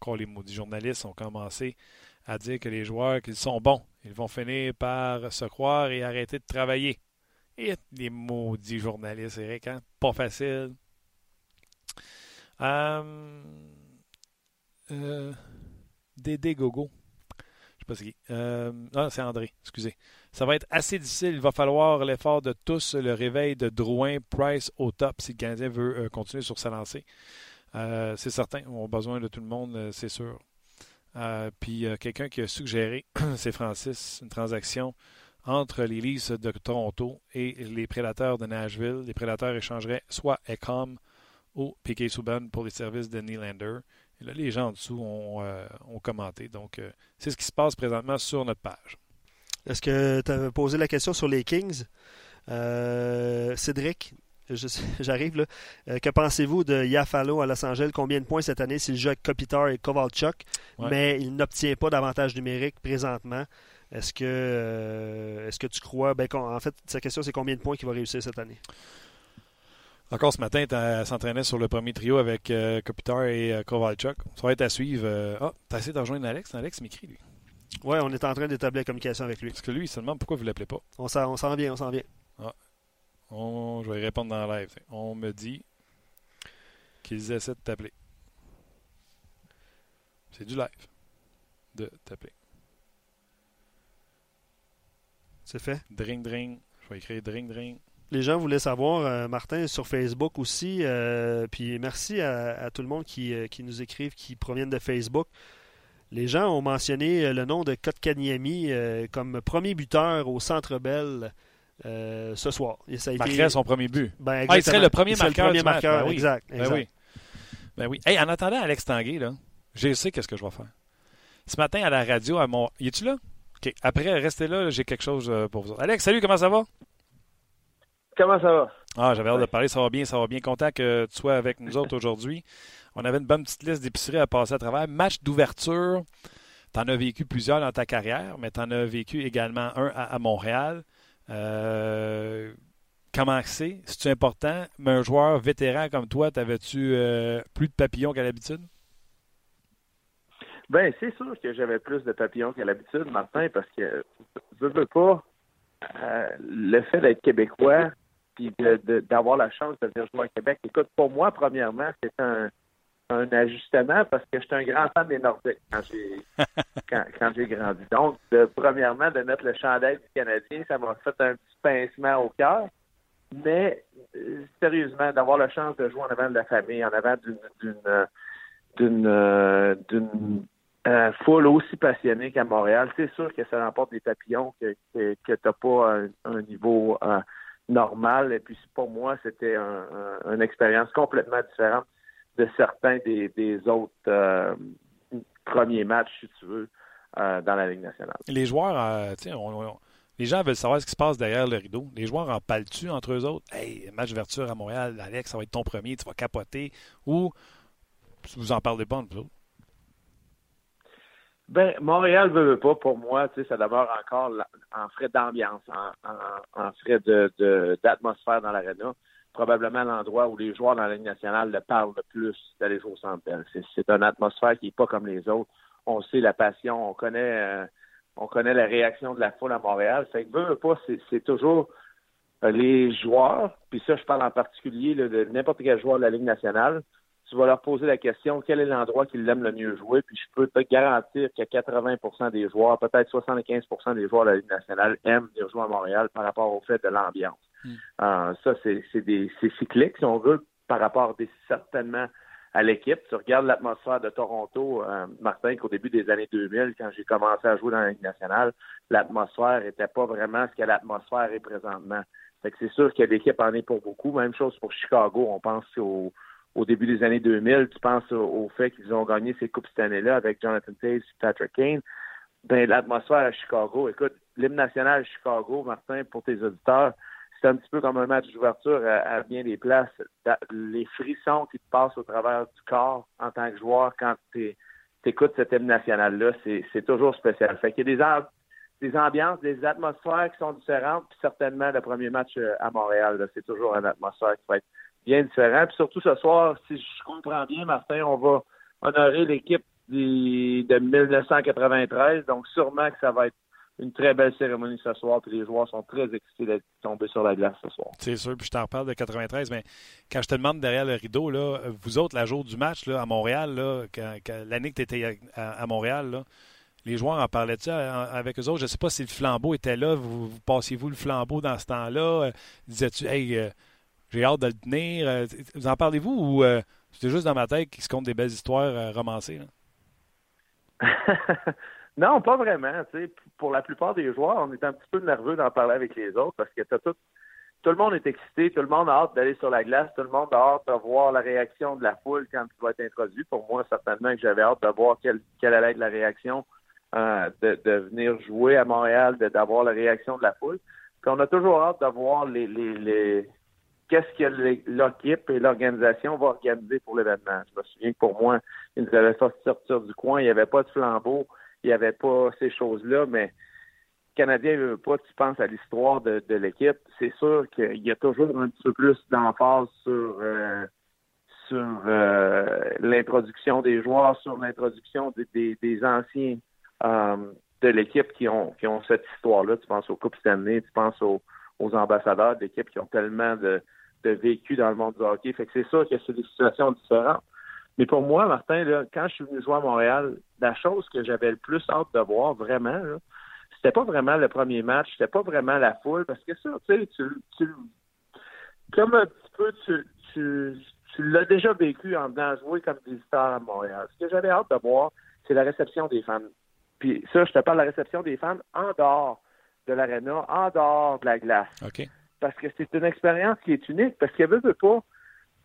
encore les maudits journalistes ont commencé à dire que les joueurs, qu'ils sont bons, ils vont finir par se croire et arrêter de travailler. Et les maudits journalistes, Eric, hein? Pas facile. Euh, euh, Dédé Gogo. Je sais pas qui. Euh, ah, c'est André, excusez. Ça va être assez difficile. Il va falloir l'effort de tous, le réveil de Drouin, Price au top si le Canadien veut continuer sur sa lancée. Euh, c'est certain, on a besoin de tout le monde, euh, c'est sûr. Euh, puis quelqu'un qui a suggéré, c'est Francis, une transaction entre les de Toronto et les Prédateurs de Nashville. Les Prédateurs échangeraient soit Ecom ou Piquet Souban pour les services de Nylander. Et là, les gens en dessous ont, ont commenté. Donc, c'est ce qui se passe présentement sur notre page. Est-ce que tu avais posé la question sur les Kings? Cédric, j'arrive là. Euh, que pensez-vous de Yafalo à Los Angeles? Combien de points cette année s'il joue avec Kopitar et Kovalchuk, mais il n'obtient pas d'avantage numérique présentement? Est-ce que, euh, est-ce que tu crois. Ben, en fait, sa question, c'est combien de points qu'il va réussir cette année? Encore ce matin, tu s'entraînait sur le premier trio avec euh, Kopitar et Kovalchuk. Ça va être à suivre. Ah, tu as essayé de rejoindre Alex? Alex m'écrit, lui. Oui, on est en train d'établir la communication avec lui. Parce que lui, il se demande pourquoi vous ne l'appelez pas. On s'en vient, on s'en vient. Ah, je vais répondre dans la live. On me dit qu'ils essaient de t'appeler. C'est du live de t'appeler. C'est fait? Drink, drink. Je vais écrire drink, drink. Les gens voulaient savoir, euh, Martin, sur Facebook aussi. Euh, puis merci à, tout le monde qui, euh, qui, nous écrivent, qui proviennent de Facebook. Les gens ont mentionné le nom de Kotkaniemi comme premier buteur au Centre Bell ce soir. Et ça a été... son premier but. Ben, ah, il serait le premier marqueur. Le premier marqueur, ben exact. Ben oui. Ben oui. Hey, en attendant Alex Tanguay, là, je sais qu'est-ce que je vais faire. Ce matin à la radio, à mon. Y es-tu là? OK. Après, restez là, j'ai quelque chose pour vous. Alex, salut, comment ça va? Comment ça va? Ah, j'avais hâte de parler, ça va bien, ça va bien. Content que tu sois avec nous autres aujourd'hui. On avait une bonne petite liste d'épiceries à passer à travers. Match d'ouverture. Tu en as vécu plusieurs dans ta carrière, mais tu en as vécu également un à, Montréal. Euh, comment c'est? C'est-tu important? Mais un joueur vétéran comme toi, t'avais-tu euh, plus de papillons qu'à l'habitude? Ben, c'est sûr que j'avais plus de papillons qu'à l'habitude, Martin, parce que je veux pas euh, le fait d'être québécois puis d'avoir la chance de venir jouer à Québec. Écoute, pour moi, premièrement, c'est un, un ajustement parce que j'étais un grand fan des Nordiques quand j'ai quand, j'ai grandi. Donc, premièrement, de mettre le chandail du Canadien, ça m'a fait un petit pincement au cœur. Mais euh, sérieusement, d'avoir la chance de jouer en avant de la famille, en avant d'une d'une d'une euh, foule aussi passionnée qu'à Montréal, c'est sûr que ça remporte des papillons que, que, que tu n'as pas un, niveau euh, normal. Et puis pour moi, c'était un, une expérience complètement différente de certains des, des autres euh, premiers matchs, si tu veux, dans la Ligue nationale. Les joueurs, tu sais, les gens veulent savoir ce qui se passe derrière le rideau. Les joueurs en parlent-tu entre eux autres? Hey, match d'ouverture à Montréal, Alex, ça va être ton premier, tu vas capoter. Ou vous en parlez pas entre vous ben, Montréal veut, veut pas, pour moi, tu sais, ça demeure encore en frais d'ambiance, en, en, frais de, d'atmosphère dans l'aréna. Probablement l'endroit où les joueurs dans la Ligue nationale le parlent le plus d'aller jouer au Centre C'est, c'est une atmosphère qui n'est pas comme les autres. On sait la passion, on connaît euh, on connaît la réaction de la foule à Montréal. Fait que veut, pas, c'est, c'est toujours euh, les joueurs, puis ça, je parle en particulier de n'importe quel joueur de la Ligue nationale, tu vas leur poser la question quel est l'endroit qu'ils aiment le mieux jouer, puis je peux te garantir que 80% des joueurs, peut-être 75% des joueurs de la Ligue nationale aiment venir jouer à Montréal par rapport au fait de l'ambiance. Hmm. Euh, ça, c'est cyclique, si on veut, par rapport certainement à l'équipe. Tu regardes l'atmosphère de Toronto, euh, Martin, qu'au début des années 2000, quand j'ai commencé à jouer dans la Ligue nationale, l'atmosphère n'était pas vraiment ce que l'atmosphère est présentement. Fait que c'est sûr que l'équipe en est pour beaucoup. Même chose pour Chicago. On pense au au début des années 2000, tu penses au, fait qu'ils ont gagné ces coupes cette année-là avec Jonathan Taves Patrick Kane. Ben, l'atmosphère à Chicago, écoute, l'hymne national à Chicago, Martin, pour tes auditeurs, c'est un petit peu comme un match d'ouverture à, bien des places. Les frissons qui te passent au travers du corps en tant que joueur quand tu écoutes cet hymne national-là, c'est toujours spécial. Fait qu'il y a des, des ambiances, des atmosphères qui sont différentes, puis certainement le premier match euh, à Montréal, c'est toujours une atmosphère qui va être bien différent. Puis surtout ce soir, si je comprends bien, Martin, on va honorer l'équipe de 1993. Donc sûrement que ça va être une très belle cérémonie ce soir, puis les joueurs sont très excités d'être tombés sur la glace ce soir. C'est sûr, puis je t'en reparle de 93, mais quand je te demande derrière le rideau, là, vous autres, la jour du match là, à Montréal, l'année que tu étais à, Montréal, les joueurs en parlaient-tu avec eux autres? Je ne sais pas si le flambeau était là. Vous, vous passiez-vous le flambeau dans ce temps-là? Euh, disais-tu, hey, euh, j'ai hâte de le tenir. Euh, vous en parlez-vous ou euh, c'était juste dans ma tête qu'il se compte des belles histoires euh, romancées? non, pas vraiment. Pour la plupart des joueurs, on est un petit peu nerveux d'en parler avec les autres parce que tout, tout le monde est excité, tout le monde a hâte d'aller sur la glace, tout le monde a hâte de voir la réaction de la foule quand il va être introduit. Pour moi, certainement que j'avais hâte de voir quelle, allait être la réaction de, de, venir jouer à Montréal, d'avoir la réaction de la foule. On a toujours hâte de voir les, les qu'est-ce que l'équipe et l'organisation vont organiser pour l'événement. Je me souviens que pour moi, ils nous avaient fait sortir du coin, il n'y avait pas de flambeau, il n'y avait pas ces choses-là, mais Canadien ne veut pas, tu penses à l'histoire de, l'équipe, c'est sûr qu'il y a toujours un petit peu plus d'emphase sur euh, euh, l'introduction des joueurs, sur l'introduction des, anciens euh, de l'équipe qui ont qui ont cette histoire-là. Tu penses aux Coupes Stanley, tu penses aux, aux ambassadeurs d'équipe qui ont tellement de, de vécu dans le monde du hockey. Fait que c'est sûr que c'est des situations différentes. Mais pour moi, Martin, là, quand je suis venu jouer à Montréal, la chose que j'avais le plus hâte de voir, vraiment, c'était pas vraiment le premier match, c'était pas vraiment la foule, parce que ça, tu sais, tu, comme un petit peu, tu, tu, tu l'as déjà vécu en venant jouer comme visiteur à Montréal. Ce que j'avais hâte de voir, c'est la réception des fans. Puis ça, je te parle de la réception des fans en dehors de l'aréna, en dehors de la glace. Parce que c'est une expérience qui est unique, parce qu'elle veut, veut pas.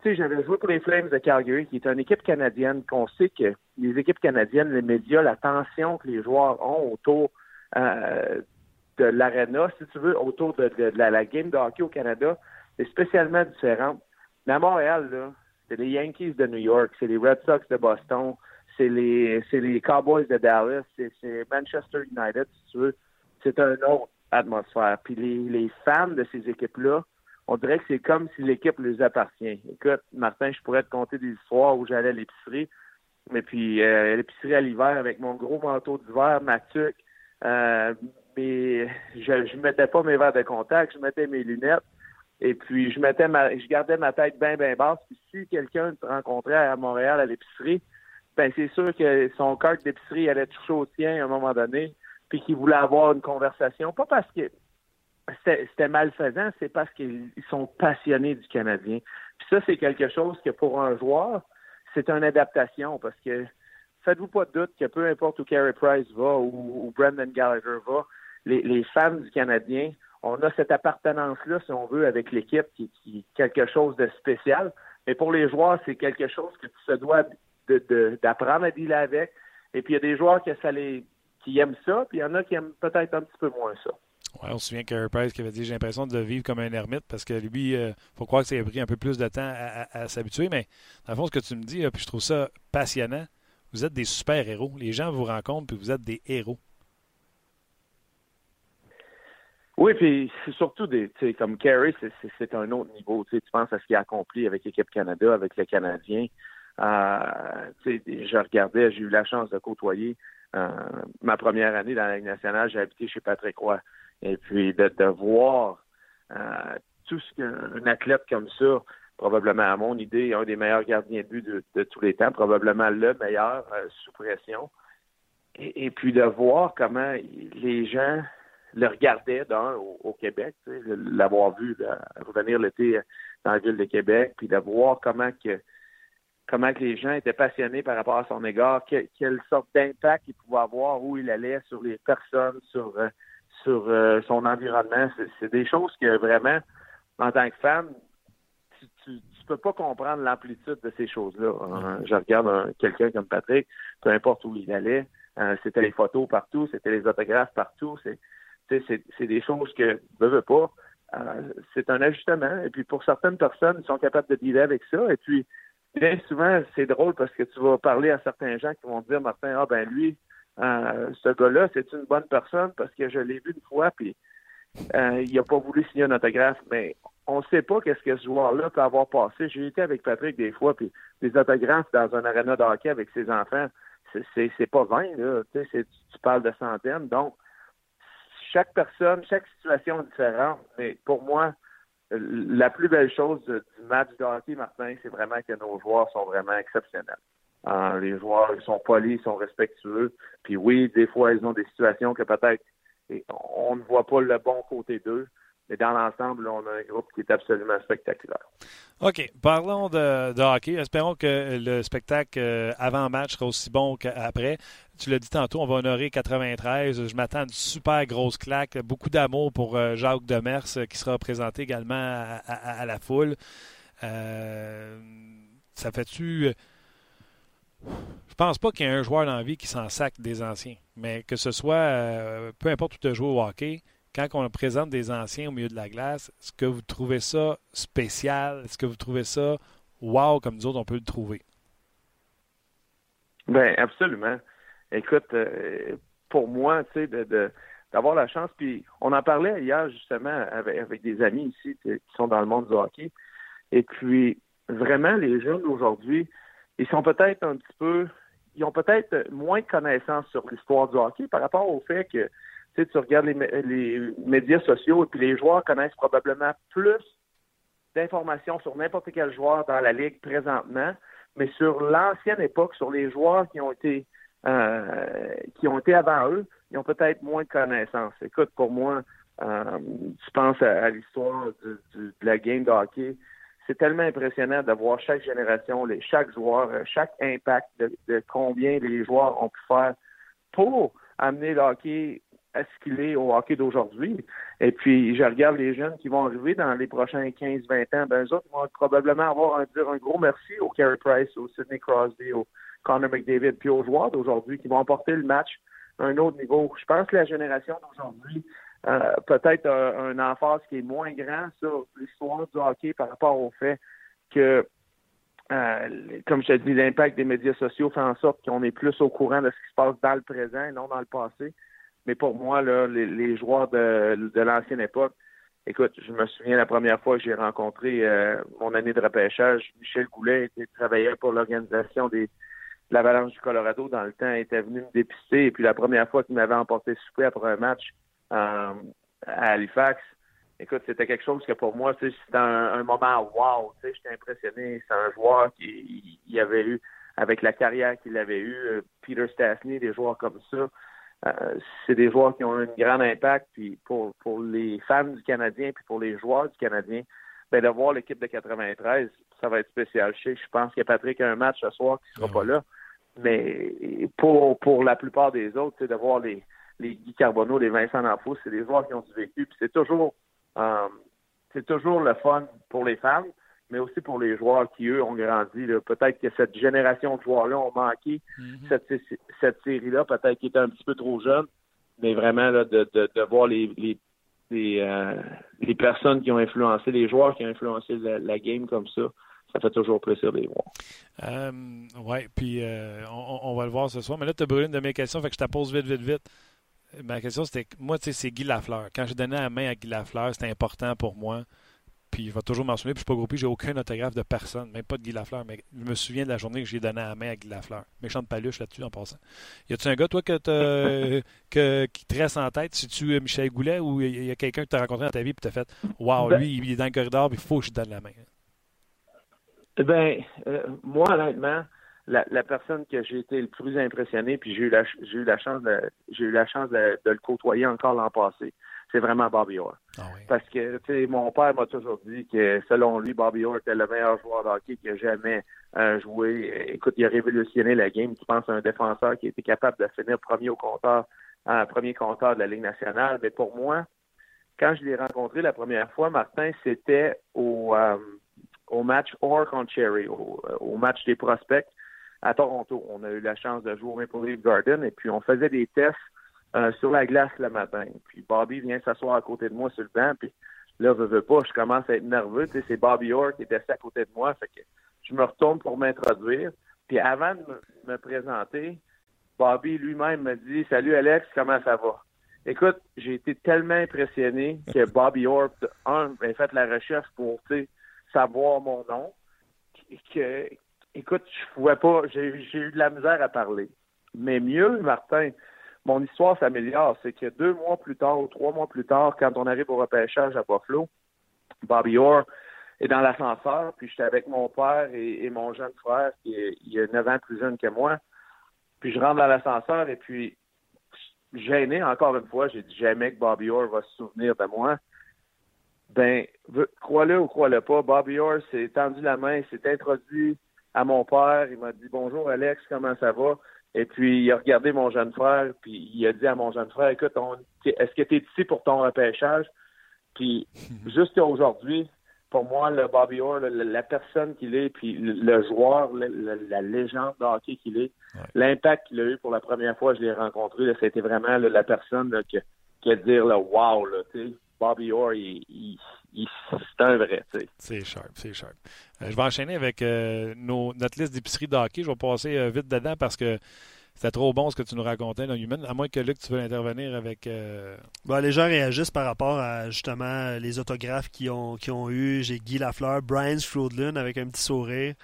Tu sais, j'avais joué pour les Flames de Calgary, qui est une équipe canadienne, qu'on sait que les équipes canadiennes, les médias, la tension que les joueurs ont autour euh, de l'aréna, si tu veux, autour de, la, game de hockey au Canada, est spécialement différente. Mais à Montréal, là, c'est les Yankees de New York, c'est les Red Sox de Boston, c'est les, les Cowboys de Dallas, c'est, Manchester United, si tu veux. C'est une autre atmosphère. Puis les, les fans de ces équipes-là, on dirait que c'est comme si l'équipe les appartient. Écoute, Martin, je pourrais te conter des histoires où j'allais à l'épicerie, mais puis euh, l'épicerie à l'hiver avec mon gros manteau d'hiver, ma tuque, euh, mais je, je mettais pas mes verres de contact, je mettais mes lunettes. Et puis, je mettais ma, je gardais ma tête bien, bien basse. Puis, si quelqu'un te rencontrait à Montréal à l'épicerie, ben c'est sûr que son carte d'épicerie allait toucher au tien à un moment donné, puis qu'il voulait avoir une conversation. Pas parce que c'était malfaisant, c'est parce qu'ils sont passionnés du Canadien. Puis ça, c'est quelque chose que pour un joueur, c'est une adaptation parce que faites-vous pas de doute que peu importe où Carey Price va ou, Brendan Gallagher va, les, fans du Canadien on a cette appartenance-là, si on veut, avec l'équipe qui, est quelque chose de spécial. Mais pour les joueurs, c'est quelque chose que tu se dois d'apprendre à dealer avec. Et puis, il y a des joueurs qui, ça les, qui aiment ça, puis il y en a qui aiment peut-être un petit peu moins ça. Ouais, on se souvient qu'Air Price qui avait dit J'ai l'impression de vivre comme un ermite parce que lui, il euh, faut croire que ça a pris un peu plus de temps à, s'habituer. Mais dans le fond, ce que tu me dis, puis je trouve ça passionnant, vous êtes des super-héros. Les gens vous rencontrent, puis vous êtes des héros. Oui, puis c'est surtout des, tu sais, comme Kerry, c'est un autre niveau. Tu sais, tu penses à ce qu'il a accompli avec l'équipe Canada, avec les Canadiens. Euh, tu sais, je regardais, j'ai eu la chance de côtoyer ma première année dans la Ligue nationale. J'ai habité chez Patrick Roy. Et puis de, voir euh, tout ce qu'un athlète comme ça, probablement à mon idée, un des meilleurs gardiens de but de, tous les temps, probablement le meilleur sous pression. Et, puis de voir comment les gens le regardais d'un au, Québec, l'avoir vu revenir l'été dans la ville de Québec, puis de voir comment que comment que les gens étaient passionnés par rapport à son égard, quelle sorte d'impact il pouvait avoir, où il allait sur les personnes, sur euh, sur euh, son environnement. C'est des choses que vraiment, en tant que fan, tu, tu, peux pas comprendre l'amplitude de ces choses-là. Hein. Je regarde quelqu'un comme Patrick, peu importe où il allait, euh, c'était les photos partout, c'était les autographes partout. C'est c'est des choses que ne veux pas. Euh, c'est un ajustement. Et puis pour certaines personnes, ils sont capables de dealer avec ça. Et puis, bien souvent, c'est drôle parce que tu vas parler à certains gens qui vont te dire, Martin, ah ben lui, euh, ce gars-là, c'est une bonne personne parce que je l'ai vu une fois, puis euh, il n'a pas voulu signer un autographe, mais on ne sait pas qu'est-ce que ce joueur-là peut avoir passé. J'ai été avec Patrick des fois, puis des autographes dans un aréna de avec ses enfants, c'est pas 20, là. Tu, tu parles de centaines. Donc, chaque personne, chaque situation est différente. Mais pour moi, la plus belle chose du match de hockey, Martin, c'est vraiment que nos joueurs sont vraiment exceptionnels. Euh, les joueurs ils sont polis, ils sont respectueux. Puis oui, des fois, ils ont des situations que peut-être on ne voit pas le bon côté d'eux. Mais dans l'ensemble, on a un groupe qui est absolument spectaculaire. OK. Parlons de, hockey. Espérons que le spectacle euh, avant-match sera aussi bon qu'après. Tu l'as dit tantôt, on va honorer 93. Je m'attends à une super grosse claque. Beaucoup d'amour pour euh, Jacques Demers euh, qui sera présenté également à, la foule. ça fait-tu. Je pense pas qu'il y ait un joueur dans la vie qui s'en sac des anciens. Mais que ce soit, peu importe où tu joues au hockey, quand on présente des anciens au milieu de la glace, est-ce que vous trouvez ça spécial? Est-ce que vous trouvez ça wow comme nous autres on peut le trouver? Ben absolument. Écoute, euh, pour moi, tu sais, d'avoir la chance, puis on en parlait hier justement avec, des amis ici qui sont dans le monde du hockey. Et puis, vraiment, les jeunes aujourd'hui, ils sont peut-être un petit peu, ils ont peut-être moins de connaissances sur l'histoire du hockey par rapport au fait que tu, tu regardes les, médias sociaux et puis les joueurs connaissent probablement plus d'informations sur n'importe quel joueur dans la ligue présentement, mais sur l'ancienne époque, sur les joueurs qui ont été euh, qui ont été avant eux, ils ont peut-être moins de connaissances. Écoute, pour moi, euh, tu penses à, l'histoire de la game de hockey, c'est tellement impressionnant de voir chaque génération, chaque joueur, chaque impact de, combien les joueurs ont pu faire pour amener le hockey à ce qu'il est au hockey d'aujourd'hui. Et puis, je regarde les jeunes qui vont arriver dans les prochains 15-20 ans. Ben, eux autres vont probablement avoir un, dire un gros merci au Carey Price, au Sidney Crosby, au Connor McDavid, puis aux joueurs d'aujourd'hui qui vont emporter le match à un autre niveau. Je pense que la génération d'aujourd'hui, euh, peut-être un, un emphase qui est moins grand sur l'histoire du hockey par rapport au fait que euh, comme je te dis, l'impact des médias sociaux fait en sorte qu'on est plus au courant de ce qui se passe dans le présent et non dans le passé. Mais pour moi, là, les, joueurs de, l'ancienne époque, écoute, je me souviens la première fois que j'ai rencontré euh, mon année de repêchage, Michel Goulet était travaillait pour l'organisation des de l'Avalanche du Colorado dans le temps, était venu me dépister. Et puis la première fois qu'il m'avait emporté souper après un match euh, à Halifax, écoute, c'était quelque chose que pour moi, c'était un, moment wow. J'étais impressionné. C'est un joueur qui il avait eu, avec la carrière qu'il avait eue, euh, Peter Stastny, des joueurs comme ça. Euh, c'est des joueurs qui ont eu un grand impact. Puis pour, pour les fans du Canadien, puis pour les joueurs du Canadien, ben, de voir l'équipe de 93, ça va être spécial. Je, je pense que Patrick a un match ce soir qui ne sera ah pas là. Mais pour, pour la plupart des autres, de voir les, les Guy Carbonneau, les Vincent D'Anfos, c'est des joueurs qui ont du vécu. Puis c'est toujours euh, c'est toujours le fun pour les fans, mais aussi pour les joueurs qui, eux, ont grandi. Peut-être que cette génération de joueurs-là ont manqué mm-hmm. cette, cette série-là, peut-être qu'ils étaient un petit peu trop jeunes, mais vraiment là, de, de, de voir les, les, les, euh, les, personnes qui ont influencé, les joueurs qui ont influencé la, game comme ça, ça fait toujours plaisir de les voir. Euh, oui, puis euh, on, on, va le voir ce soir. Mais là, tu as brûlé une de mes questions, fait que je te pose vite, vite, vite ma question, c'était moi, tu sais, c'est Guy Lafleur. Quand j'ai donné la main à Guy Lafleur, c'était important pour moi. Puis je vais toujours m'en souvenir. Puis je suis pas groupé, j'ai aucun autographe de personne, même pas de Guy Lafleur. Mais je me souviens de la journée que j'ai donné la main à Guy Lafleur. Méchante paluche là-dessus en passant. Y a-tu un gars, toi, que, que qui te reste en tête? Si tu Michel Goulet ou il y a quelqu'un que tu as rencontré dans ta vie et tu as fait Waouh, ben lui, il est dans le corridor, il faut que je donne la main. Eh bien, euh, moi, honnêtement, la, la, personne que j'ai été le plus impressionné, puis j'ai eu la j'ai eu la chance de j'ai eu la chance de, le côtoyer encore l'an passé. C'est vraiment Bobby Orr. Ah Parce que tu sais, mon père m'a toujours dit que selon lui, Bobby Orr était le meilleur joueur de hockey qu'il a jamais euh, joué. Écoute, il a révolutionné la game. Tu penses à un défenseur qui était capable de finir premier au compteur, un premier compteur de la Ligue nationale. Mais pour moi, quand je l'ai rencontré la première fois, Martin, c'était au euh, au match Orr contre Cherry, au, au match des prospects à Toronto. On a eu la chance de jouer au Maple Leaf Garden et puis on faisait des tests euh, sur la glace le matin. Puis Bobby vient s'asseoir à côté de moi sur le banc, puis là, je veux pas, je commence à être nerveux. C'est Bobby Orr qui était assis à côté de moi, je me retourne pour m'introduire. Puis avant de me, présenter, Bobby lui-même me dit « Salut Alex, comment ça va? » Écoute, j'ai été tellement impressionné que Bobby Orr, un, a fait la recherche pour, savoir mon nom, que, écoute, je pouvais pas, j'ai eu de la misère à parler. Mais mieux, Martin, mon histoire s'améliore. C'est que deux mois plus tard ou trois mois plus tard, quand on arrive au repêchage à Buffalo, Bobby Orr est dans l'ascenseur, puis j'étais avec mon père et, mon jeune frère, qui est, il ans plus jeune que moi. Puis je rentre dans l'ascenseur et puis gêné encore une fois, j'ai dit jamais que Bobby Orr va se souvenir de moi. Ben, crois-le ou crois-le pas, Bobby Orr s'est tendu la main, s'est introduit à mon père. Il m'a dit Bonjour Alex, comment ça va? Et puis il a regardé mon jeune frère, puis il a dit à mon jeune frère Écoute, est-ce que tu es ici pour ton repêchage? Puis jusqu'à aujourd'hui, pour moi, le Bobby Orr, la, personne qu'il est, puis le, joueur, la légende de hockey qu'il est, l'impact qu'il a eu pour la première fois que je l'ai rencontré, c'était vraiment la personne a dire le wow, là, Bobby Orr, il, c'est un vrai. C'est sharp, c'est sharp. Euh, je vais enchaîner avec euh, notre liste d'épicerie de hockey. Je vais passer euh, vite dedans parce que c'était trop bon ce que tu nous racontais Human. À moins que Luc, tu veux intervenir avec. Bon, les gens réagissent par rapport à justement les autographes qu'ils ont, qui ont eu. J'ai Guy Lafleur, Brian Strudlin avec un petit sourire.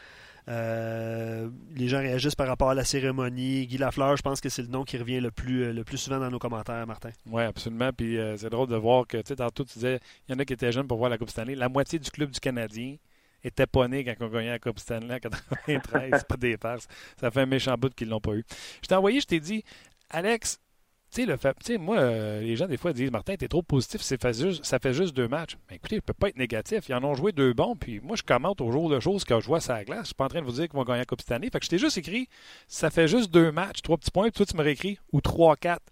Euh, les gens réagissent par rapport à la cérémonie. Guy Lafleur, je pense que c'est le nom qui revient le plus, euh, le plus souvent dans nos commentaires, Martin. Oui, absolument. Puis euh, c'est drôle de voir que, tu sais, tantôt, tu disais, il y en a qui étaient jeunes pour voir la Coupe Stanley. La moitié du club du Canadien était pas né quand on gagnait la Coupe Stanley en 93. pas des farces. Ça fait un méchant bout qu'ils l'ont pas eu. Je t'ai envoyé, je t'ai dit, Alex, tu sais, moi, euh, les gens, des fois, disent Martin, t'es trop positif, ça fait, juste, ça fait juste deux matchs. Mais écoutez, il peut pas être négatif. Ils en ont joué deux bons, puis moi, je commente au jour de choses que je vois sur la glace. Je suis pas en train de vous dire qu'ils vont gagner la Coupe cette année. Fait que je t'ai juste écrit ça fait juste deux matchs, trois petits points, puis toi, tu me réécris, ou trois, quatre.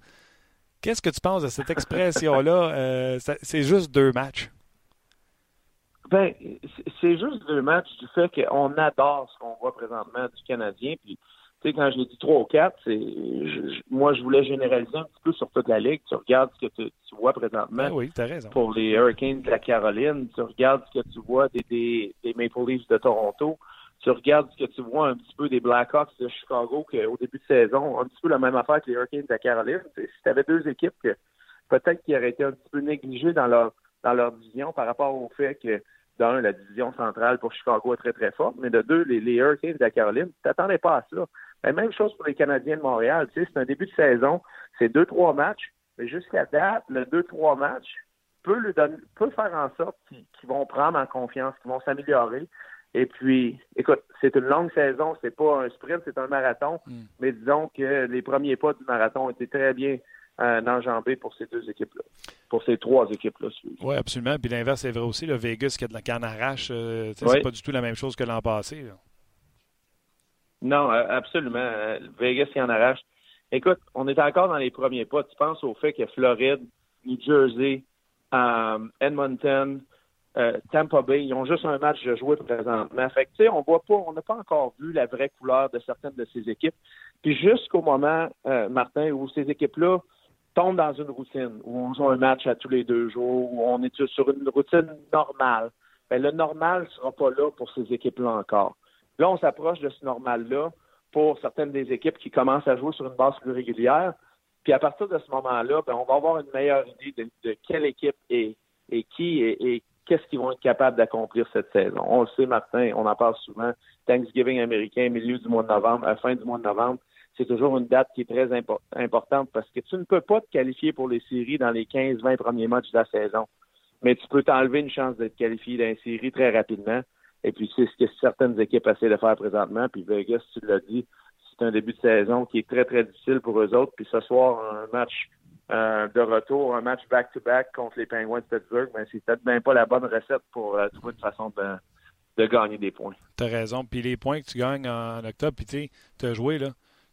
Qu'est-ce que tu penses de cette expression-là? Euh, C'est juste deux matchs. Ben, c'est juste deux matchs du fait qu'on adore ce qu'on voit présentement du Canadien, puis tu sais, quand je l'ai dit 3 ou 4, c'est, moi, je voulais généraliser un petit peu sur toute la ligue. Tu regardes ce que tu, vois présentement ben oui, raison. pour les Hurricanes de la Caroline. Tu regardes ce que tu vois des, des, des, Maple Leafs de Toronto. Tu regardes ce que tu vois un petit peu des Blackhawks de Chicago qu'au début de saison, un petit peu la même affaire que les Hurricanes de la Caroline. Si tu avais deux équipes que peut-être qui auraient été un petit peu négligées dans leur, dans leur division par rapport au fait que d'un, la division centrale pour Chicago est très, très forte, mais de deux, les, les Hurricanes de la Caroline, tu t'attendais pas à ça. La même chose pour les Canadiens de Montréal. Tu sais, c'est un début de saison, c'est deux, trois matchs, mais jusqu'à date, le deux, trois matchs peut, le donner, peut faire en sorte qu'ils vont prendre en confiance, qu'ils vont s'améliorer. Et puis, écoute, c'est une longue saison, c'est pas un sprint, c'est un marathon. Mm. Mais disons que les premiers pas du marathon ont été très bien euh, enjambés pour ces deux équipes-là, pour ces trois équipes-là. Oui, absolument. Puis l'inverse est vrai aussi. Le Vegas qui a de la canne arrache, euh, c'est pas du tout la même chose que l'an passé. Non, absolument. Vegas qui en arrache. Écoute, on est encore dans les premiers pas. Tu penses au fait que Floride, New Jersey, euh, Edmonton, euh, Tampa Bay, ils ont juste un match de jouer présentement. Fait que, tu sais, on voit pas, on n'a pas encore vu la vraie couleur de certaines de ces équipes. Puis jusqu'au moment, euh, Martin, où ces équipes-là tombent dans une routine, où on joue un match à tous les deux jours, où on est sur une routine normale, ben, le normal sera pas là pour ces équipes-là encore. Là, on s'approche de ce normal-là pour certaines des équipes qui commencent à jouer sur une base plus régulière. Puis à partir de ce moment-là, ben, on va avoir une meilleure idée de, quelle équipe est, qui et, qu'est-ce qu'ils vont être capables d'accomplir cette saison. On le sait, Martin, on en parle souvent. Thanksgiving américain, milieu du mois de novembre, à fin du mois de novembre, c'est toujours une date qui est très importante parce que tu ne peux pas te qualifier pour les séries dans les 15-20 premiers matchs de la saison. Mais tu peux t'enlever une chance d'être qualifié dans une série très rapidement. Et puis, c'est ce que certaines équipes essaient de faire présentement. Puis Vegas, tu l'as dit, c'est un début de saison qui est très, très difficile pour eux autres. Puis ce soir, un match euh, de retour, un match back-to-back contre les Penguins de Pittsburgh, ben, c'est peut-être même pas la bonne recette pour euh, trouver une façon de, gagner des points. Tu as raison. Puis les points que tu gagnes en octobre, puis tu as joué, là,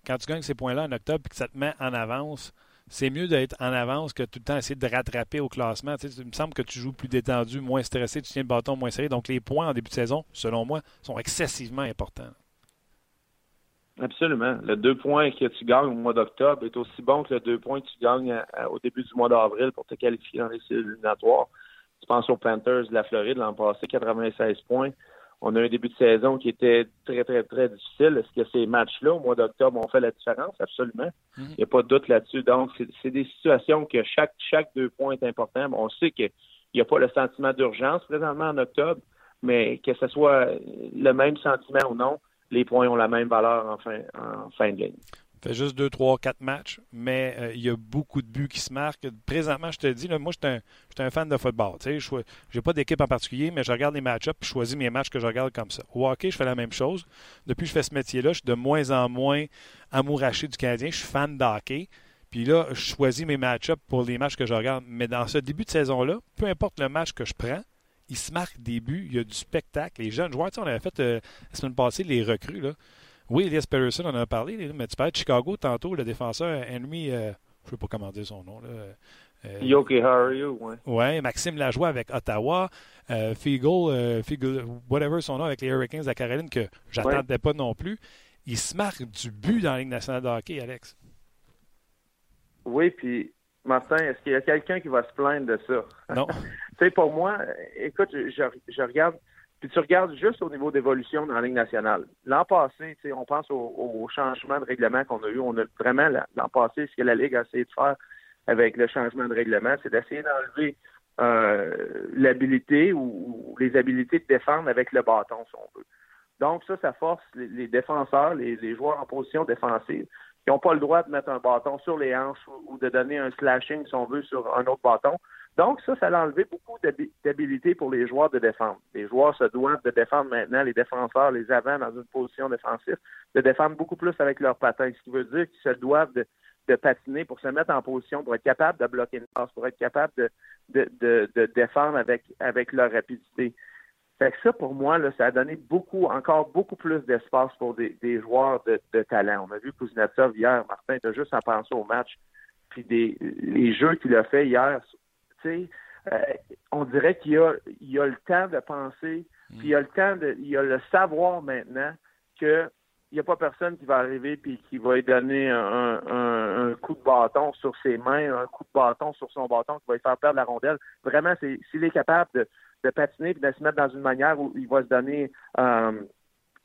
quand tu gagnes ces points-là en octobre puis que ça te met en avance, c'est mieux d'être en avance que tout le temps essayer de rattraper au classement. Tu sais, il me semble que tu joues plus détendu, moins stressé, tu tiens le bâton moins serré. Donc les points en début de saison, selon moi, sont excessivement importants. Absolument. Le deux points que tu gagnes au mois d'octobre est aussi bon que le deux points que tu gagnes au début du mois d'avril pour te qualifier dans les séries éliminatoires. Tu penses aux Panthers de la Floride l'an passé, 96 points on a un début de saison qui était très, très, très difficile. Est-ce que ces matchs-là, au mois d'octobre, ont fait la différence? Absolument. Mhm. Il n'y a pas de doute là-dessus. Donc, c'est des situations que chaque, chaque deux points est important. On sait qu'il n'y a pas le sentiment d'urgence présentement en octobre, mais que ce soit le même sentiment ou non, les points ont la même valeur en fin, en fin de ligne juste 2, 3, 4 matchs, mais euh, il y a beaucoup de buts qui se marquent. Présentement, je te dis, moi, je suis un, fan de football. Je n'ai pas d'équipe en particulier, mais je regarde les match-ups je choisis mes matchs que je regarde comme ça. Au hockey, je fais la même chose. Depuis que je fais ce métier-là, je suis de moins en moins amouraché du Canadien. Je suis fan de hockey. Puis là, je choisis mes match-ups pour les matchs que je regarde. Mais dans ce début de saison-là, peu importe le match que je prends, il se marque des buts, il y a du spectacle. Les jeunes joueurs, on avait fait euh, la semaine passée les recrues. Là. Oui, Elias Peterson en a parlé, mais tu parlais de Chicago tantôt, le défenseur Henry, euh, je ne sais pas comment dire son nom. Là, euh, Yoki Haru, oui. Oui, Maxime Lajoie avec Ottawa, euh, Fiegel, Fiegel, whatever son nom avec les Hurricanes de Caroline, que j'attendais pas non plus. Il se marque du but dans la Ligue nationale de hockey, Alex. Oui, puis Martin, est-ce qu'il y a quelqu'un qui va se plaindre de ça? Non. tu sais, pour moi, écoute, je, je regarde puis tu regardes juste au niveau d'évolution dans la Ligue nationale. L'an passé, on pense au, changement de règlement qu'on a eu. On a vraiment, l'an passé, ce que la Ligue a essayé de faire avec le changement de règlement, c'est d'essayer d'enlever euh, l'habilité ou, les habilités de défendre avec le bâton, si on veut. Donc, ça, ça force les, défenseurs, les, joueurs en position défensive, qui n'ont pas le droit de mettre un bâton sur les hanches ou, de donner un slashing, si on veut, sur un autre bâton. Donc, ça, ça a enlevé beaucoup d'habilité pour les joueurs de défendre. Les joueurs se doivent de défendre maintenant, les défenseurs, les avants dans une position défensive, de défendre beaucoup plus avec leurs patins, ce qui veut dire qu'ils se doivent de, patiner, pour se mettre en position, pour être capable de bloquer une passe, pour être capable de, de, de, de défendre avec, avec leur rapidité. Fait que ça, pour moi, ça a donné beaucoup, encore beaucoup plus d'espace pour des, joueurs de, de, talent. On a vu Kuznetsov hier, Martin, tu juste à penser au match, puis des, les jeux qu'il a fait hier, tu sais, euh, on dirait qu'il a, il a le temps de penser, puis il a le temps de, il a le savoir maintenant que il n'y a pas personne qui va arriver puis qui va lui donner un, un, un, coup de bâton sur ses mains, un coup de bâton sur son bâton qui va lui faire perdre la rondelle. Vraiment, s'il est capable de, de patiner et de se mettre dans une manière où il va se donner euh,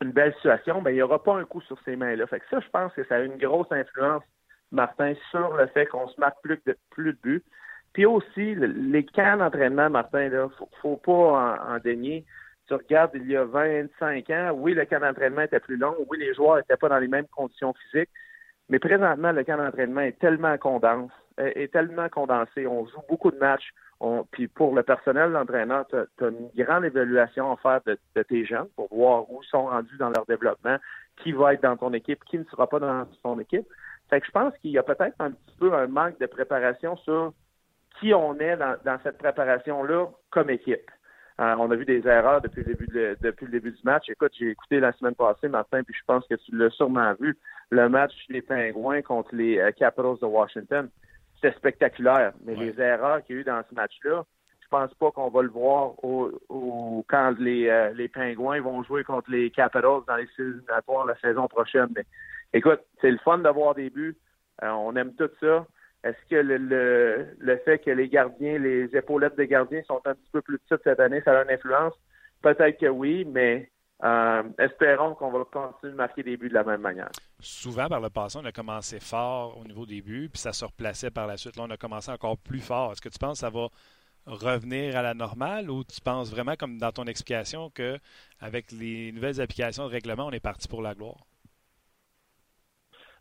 une belle situation, ben, il n'y aura pas un coup sur ses mains-là. Fait que ça, je pense que ça a une grosse influence, Martin, sur le fait qu'on se marque plus de, plus de buts. Puis aussi, les camps d'entraînement, Martin, il faut, faut pas en, en dénier tu regardes il y a 25 ans, oui, le camp d'entraînement était plus long, oui, les joueurs n'étaient pas dans les mêmes conditions physiques, mais présentement, le camp d'entraînement est tellement condensé, est tellement condensé. On joue beaucoup de matchs. Puis pour le personnel d'entraîneur, tu as, une grande évaluation à faire de, tes jeunes pour voir où ils sont rendus dans leur développement, qui va être dans ton équipe, qui ne sera pas dans ton équipe. Fait que je pense qu'il y a peut-être un petit peu un manque de préparation sur qui on est dans cette préparation-là comme équipe. Euh, on a vu des erreurs depuis le début depuis le début du match. Écoute, j'ai écouté la semaine passée, Martin, puis je pense que tu l'as sûrement vu. Le match des Pingouins contre les euh, Capitals de Washington, c'était spectaculaire. Mais les erreurs qu'il y a eu dans ce match-là, je pense pas qu'on va le voir au, quand les, euh, les Pingouins vont jouer contre les Capitals dans les éliminatoires la saison prochaine. Mais écoute, c'est le fun d'avoir des buts. on aime tout ça. Est-ce que le, le, le, fait que les gardiens, les épaulettes des gardiens sont un petit peu plus petites cette année, ça a une influence? Peut-être que oui, mais euh, espérons qu'on va continuer de marquer des buts de la même manière. Souvent, par le passé, on a commencé fort au niveau des buts, puis ça se replaçait par la suite. Là, on a commencé encore plus fort. Est-ce que tu penses que ça va revenir à la normale ou tu penses vraiment, comme dans ton explication, qu'avec les nouvelles applications de règlement, on est parti pour la gloire?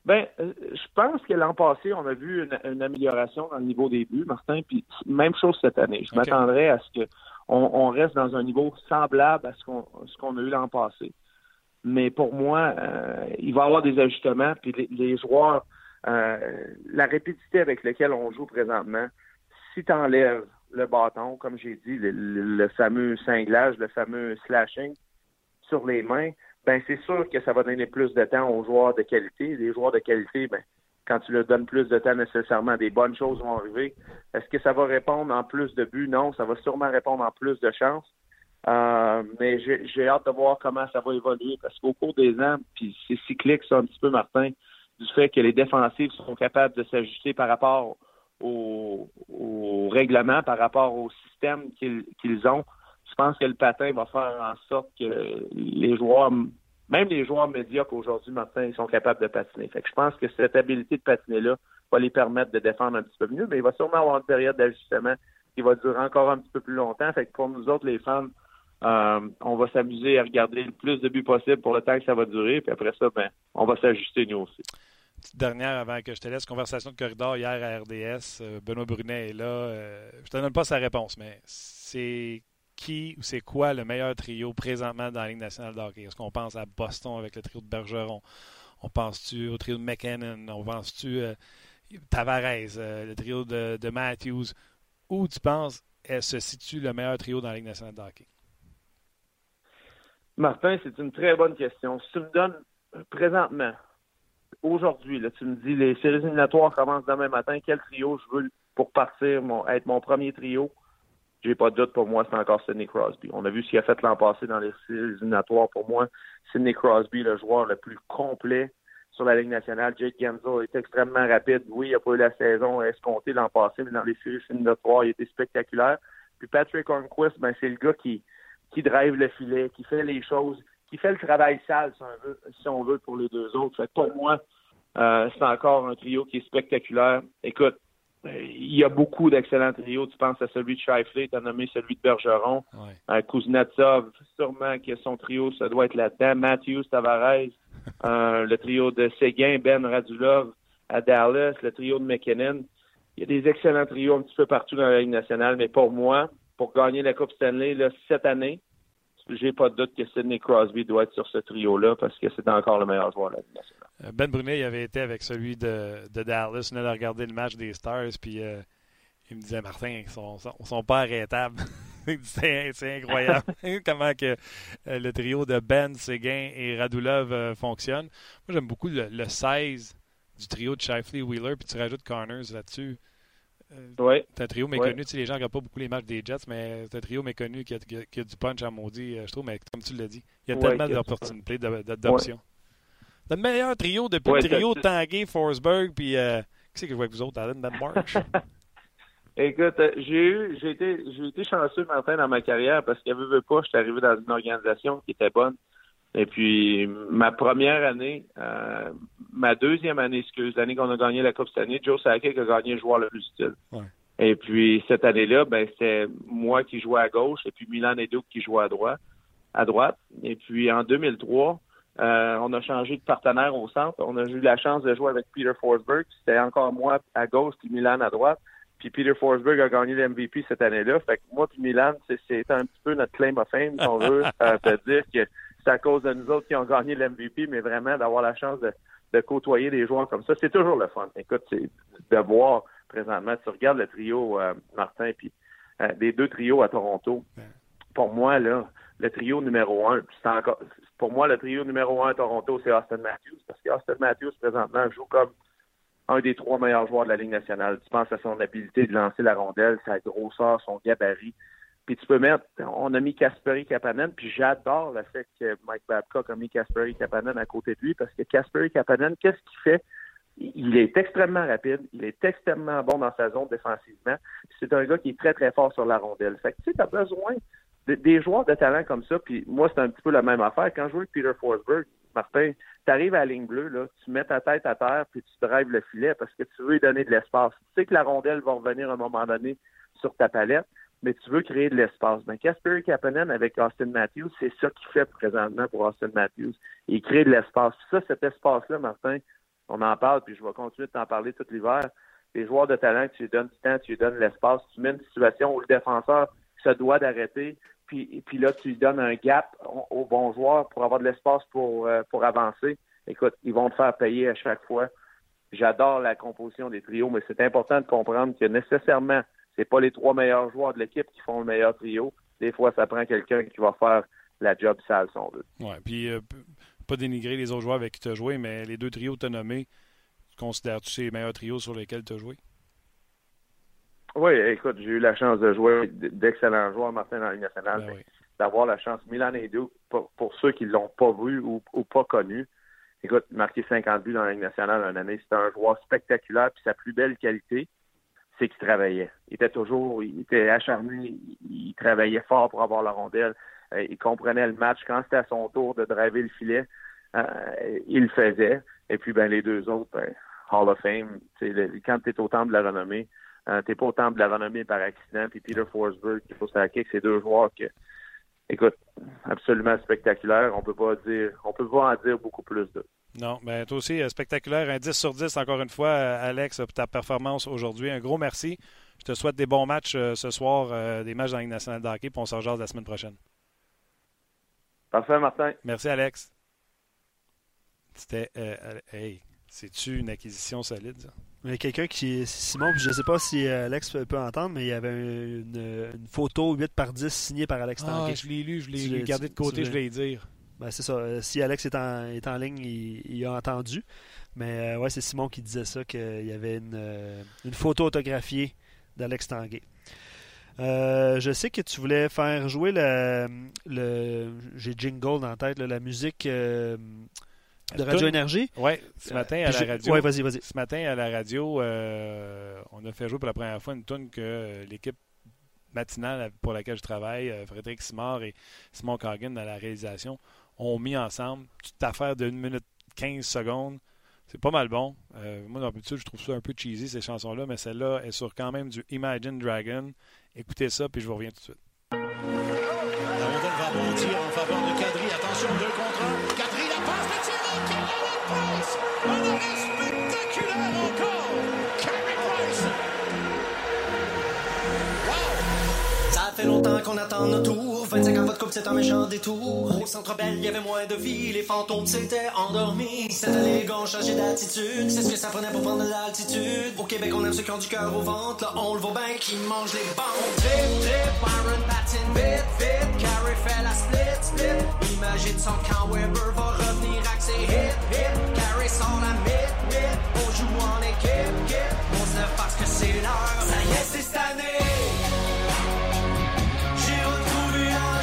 Ben, euh, je pense que l'an passé, on a vu une, amélioration dans le niveau des buts, Martin, puis même chose cette année. Je m'attendrais à ce que on, reste dans un niveau semblable à ce qu'on ce qu'on a eu l'an passé. Mais pour moi, euh, il va y avoir des ajustements, puis les, joueurs, euh, la rapidité avec laquelle on joue présentement, si tu enlèves le bâton, comme j'ai dit, le fameux cinglage, le fameux slashing sur les mains, ben c'est sûr que ça va donner plus de temps aux joueurs de qualité. Les joueurs de qualité, ben, quand tu leur donnes plus de temps nécessairement, des bonnes choses vont arriver. Est-ce que ça va répondre en plus de buts? Non, ça va sûrement répondre en plus de chances. Euh, mais j'ai hâte de voir comment ça va évoluer parce qu'au cours des ans, puis c'est cyclique ça un petit peu, Martin, du fait que les défensives sont capables de s'ajuster par rapport au, au, règlement, par rapport au système qu'ils ont je pense que le patin va faire en sorte que les joueurs, même les joueurs médiocres aujourd'hui, maintenant, ils sont capables de patiner. Fait que je pense que cette habilité de patiner-là va les permettre de défendre un petit peu mieux, mais il va sûrement avoir une période d'ajustement qui va durer encore un petit peu plus longtemps. Fait que pour nous autres, les fans, euh, on va s'amuser à regarder le plus de buts possible pour le temps que ça va durer. Puis après ça, ben, on va s'ajuster nous aussi. dernière avant que je te laisse. Conversation de corridor hier à RDS. Euh, Benoît Brunet est là. Euh, je te donne pas sa réponse, mais c'est qui ou c'est quoi le meilleur trio présentement dans la Ligue nationale de hockey? Est-ce qu'on pense à Boston avec le trio de Bergeron? On pense-tu au trio de McKinnon? On pense-tu Tavares, le trio de, Matthews? Où tu penses se situe le meilleur trio dans la Ligue nationale de hockey? Martin, c'est une très bonne question. Si tu me donnes présentement, aujourd'hui, tu me dis les séries éliminatoires commencent demain matin, quel trio je veux pour partir, être mon premier trio? j'ai pas de doute pour moi, c'est encore Sidney Crosby. On a vu ce qu'il a fait l'an passé dans les séries éliminatoires. Pour moi, Sidney Crosby, le joueur le plus complet sur la Ligue nationale. Jake Genzo est extrêmement rapide. Oui, il n'a pas eu la saison escomptée l'an passé, mais dans les séries éliminatoires, il était spectaculaire. Puis Patrick Hornquist, ben, c'est le gars qui, qui drive le filet, qui fait les choses, qui fait le travail sale, si on veut, si on veut pour les deux autres. Fait pour moi, euh, c'est encore un trio qui est spectaculaire. Écoute, il y a beaucoup d'excellents trios. Tu penses à celui de Shifley, tu as nommé celui de Bergeron. Ouais. Kuznetsov, sûrement que son trio, ça doit être là-dedans. Matthews, Tavares, euh, le trio de Seguin, Ben Radulov à Dallas, le trio de McKinnon. Il y a des excellents trios un petit peu partout dans la Ligue nationale, mais pour moi, pour gagner la Coupe Stanley cette année, j'ai pas de doute que Sidney Crosby doit être sur ce trio-là parce que c'est encore le meilleur joueur de la. Euh, ben Brunet, il avait été avec celui de, Dallas. On a regardé le match des Stars, puis euh, il me disait Martin, ils sont, sont, pas arrêtables. c'est incroyable comment que euh, le trio de Ben, Seguin et Radulov fonctionne. Moi, j'aime beaucoup le, le, 16 du trio de Shifley Wheeler, puis tu rajoutes Connors là-dessus. Oui. C'est un trio méconnu. Tu sais, les gens ne regardent pas beaucoup les matchs des Jets, mais c'est un trio méconnu qui a, qui a, du punch à maudit, je trouve. Mais comme tu l'as dit, il y a tellement d'opportunités d'adoption. Le meilleur trio depuis le trio Tanguay, Forsberg, puis euh, qui c'est que je vois avec vous autres, Alan March? Écoute, euh, j'ai eu, j'ai été, j'ai été chanceux, Martin, dans ma carrière parce qu'il veut pas, je suis arrivé dans une organisation qui était bonne. Et puis, ma première année, euh, ma deuxième année, excuse, l'année qu'on a gagné la Coupe cette année, Joe Sakic a gagné le joueur le plus utile. Et puis, cette année-là, ben, c'était moi qui jouais à gauche et puis Milan et Duke qui jouaient à droite. À droite. Et puis, en 2003, euh, on a changé de partenaire au centre. On a eu la chance de jouer avec Peter Forsberg. C'était encore moi à gauche puis Milan à droite. Puis Peter Forsberg a gagné l'MVP cette année-là. Fait que moi puis Milan, c'est un petit peu notre claim of fame, si on veut, euh, dire que c'est à cause de nous autres qui ont gagné l'MVP, mais vraiment d'avoir la chance de, côtoyer des joueurs comme ça, c'est toujours le fun. Écoute, c'est de voir présentement, tu regardes le trio euh, Martin, puis les deux trios à Toronto. Pour moi, là, le trio numéro un, c'est encore pour moi, le trio numéro un à Toronto, c'est Austin Matthews, parce qu'Austin Matthews, présentement, joue comme un des trois meilleurs joueurs de la Ligue nationale. Tu penses à son habileté de lancer la rondelle, sa grosseur, son gabarit. Puis tu peux mettre, on a mis Kasperi Kapanen, puis j'adore le fait que Mike Babcock a mis Kasperi Kapanen à côté de lui, parce que Kasperi Kapanen, qu'est-ce qu'il fait? Il est extrêmement rapide, il est extrêmement bon dans sa zone défensivement. C'est un gars qui est très, très fort sur la rondelle. Fait que tu sais, besoin des, joueurs de talent comme ça, puis moi, c'est un petit peu la même affaire. Quand je joue avec Peter Forsberg, Martin, tu arrives à la ligne bleue, là, tu mets ta tête à terre, puis tu drives le filet parce que tu veux lui donner de l'espace. Tu sais que la rondelle va revenir à un moment donné sur ta palette, mais tu veux créer de l'espace. Ben, Casper Kapanen avec Austin Matthews, c'est ça qu'il fait présentement pour Austin Matthews. Il crée de l'espace. Ça, cet espace-là, Martin, on en parle, puis je vais continuer de t'en parler tout l'hiver. Les joueurs de talent, tu lui donnes du temps, tu lui donnes l'espace, tu mets une situation où le défenseur se doit d'arrêter, puis, là, tu lui donnes un gap aux bons joueurs pour avoir de l'espace pour, euh, pour avancer. Écoute, ils vont te faire payer à chaque fois. J'adore la composition des trios, mais c'est important de comprendre que nécessairement, c'est pas les trois meilleurs joueurs de l'équipe qui font le meilleur trio. Des fois, ça prend quelqu'un qui va faire la job sale, si on veut. Oui, puis euh, pas dénigrer les autres joueurs avec qui tu as joué, mais les deux trios que tu as nommés, considères-tu ces les meilleurs trios sur lesquels tu as joué? Oui, écoute, j'ai eu la chance de jouer d'excellents joueurs, Martin, dans la Ligue nationale. Ben d'avoir la chance, Milan et Duke, pour, ceux qui ne l'ont pas vu ou, pas connu, écoute, marquer 50 buts dans la Ligue nationale en année, c'était un joueur spectaculaire. Puis sa plus belle qualité, c'est qu'il travaillait. Il était toujours, il était acharné, il travaillait fort pour avoir la rondelle. Euh, il comprenait le match. Quand c'était à son tour de driver le filet, euh, il le faisait. Et puis, ben, les deux autres, ben, Hall of Fame, quand tu es au temps de la renommée, euh, t'es pas au temple de la renommée par accident. Puis Peter Forsberg, qui faut kick, c'est deux joueurs que, écoute, absolument spectaculaire. On peut pas dire, on peut pas en dire beaucoup plus d'eux. Non, mais toi aussi, euh, spectaculaire. Un 10 sur 10, encore une fois, euh, Alex, pour ta performance aujourd'hui. Un gros merci. Je te souhaite des bons matchs ce soir, des matchs dans la Ligue nationale de hockey, puis on se rejoint la semaine prochaine. Parfait, Martin. Merci, Alex. C'était. hey, c'est-tu une acquisition solide, ça? Il y a quelqu'un qui. Simon, je ne sais pas si euh, Alex peut entendre, mais il y avait une, photo 8 par 10 signée par Alex ah, je l'ai lu, je l'ai gardé de côté, je vais y dire. Ben, c'est ça. Euh, si Alex est en, est en ligne, il, a entendu. Mais euh, ouais, c'est Simon qui disait ça, qu'il y avait une, une photo autographiée d'Alex Tanguay. je sais que tu voulais faire jouer le. le J'ai jingle dans la tête, la musique de Radio Énergie? Oui, ce matin à la radio. Oui, vas-y, vas-y. Ce matin à la radio, euh, on a fait jouer pour la première fois une tune que l'équipe matinale pour laquelle je travaille, euh, Frédéric Simard et Simon Cargan dans la réalisation, ont mis ensemble toute affaire de 1 minute 15 secondes. C'est pas mal bon. Euh, moi, d'habitude, je trouve ça un peu cheesy, ces chansons-là, mais celle-là est sur quand même du Imagine Dragon. Écoutez ça, puis je vous reviens tout de suite. La Price! Qu'on attend notre tour. 25 ans, votre couple, c'est un méchant détour. Au centre belle, il y avait moins de vie. Les fantômes s'étaient endormis. Cette année, ont changé d'attitude. C'est ce que ça prenait pour prendre de l'altitude. Au Québec, on aime ceux qui ont du cœur au ventre. Là, on le voit bien qui mange les bandes. Drip, drip, Byron patine vite, vite. Carrie fait la split, split. Imagine son camp Weber va revenir avec ses hit, hit. Carrie sort la mythe, mythe. On joue en équipe, équipe. On se lève parce que c'est l'heure. Ça y est, c'est cette année.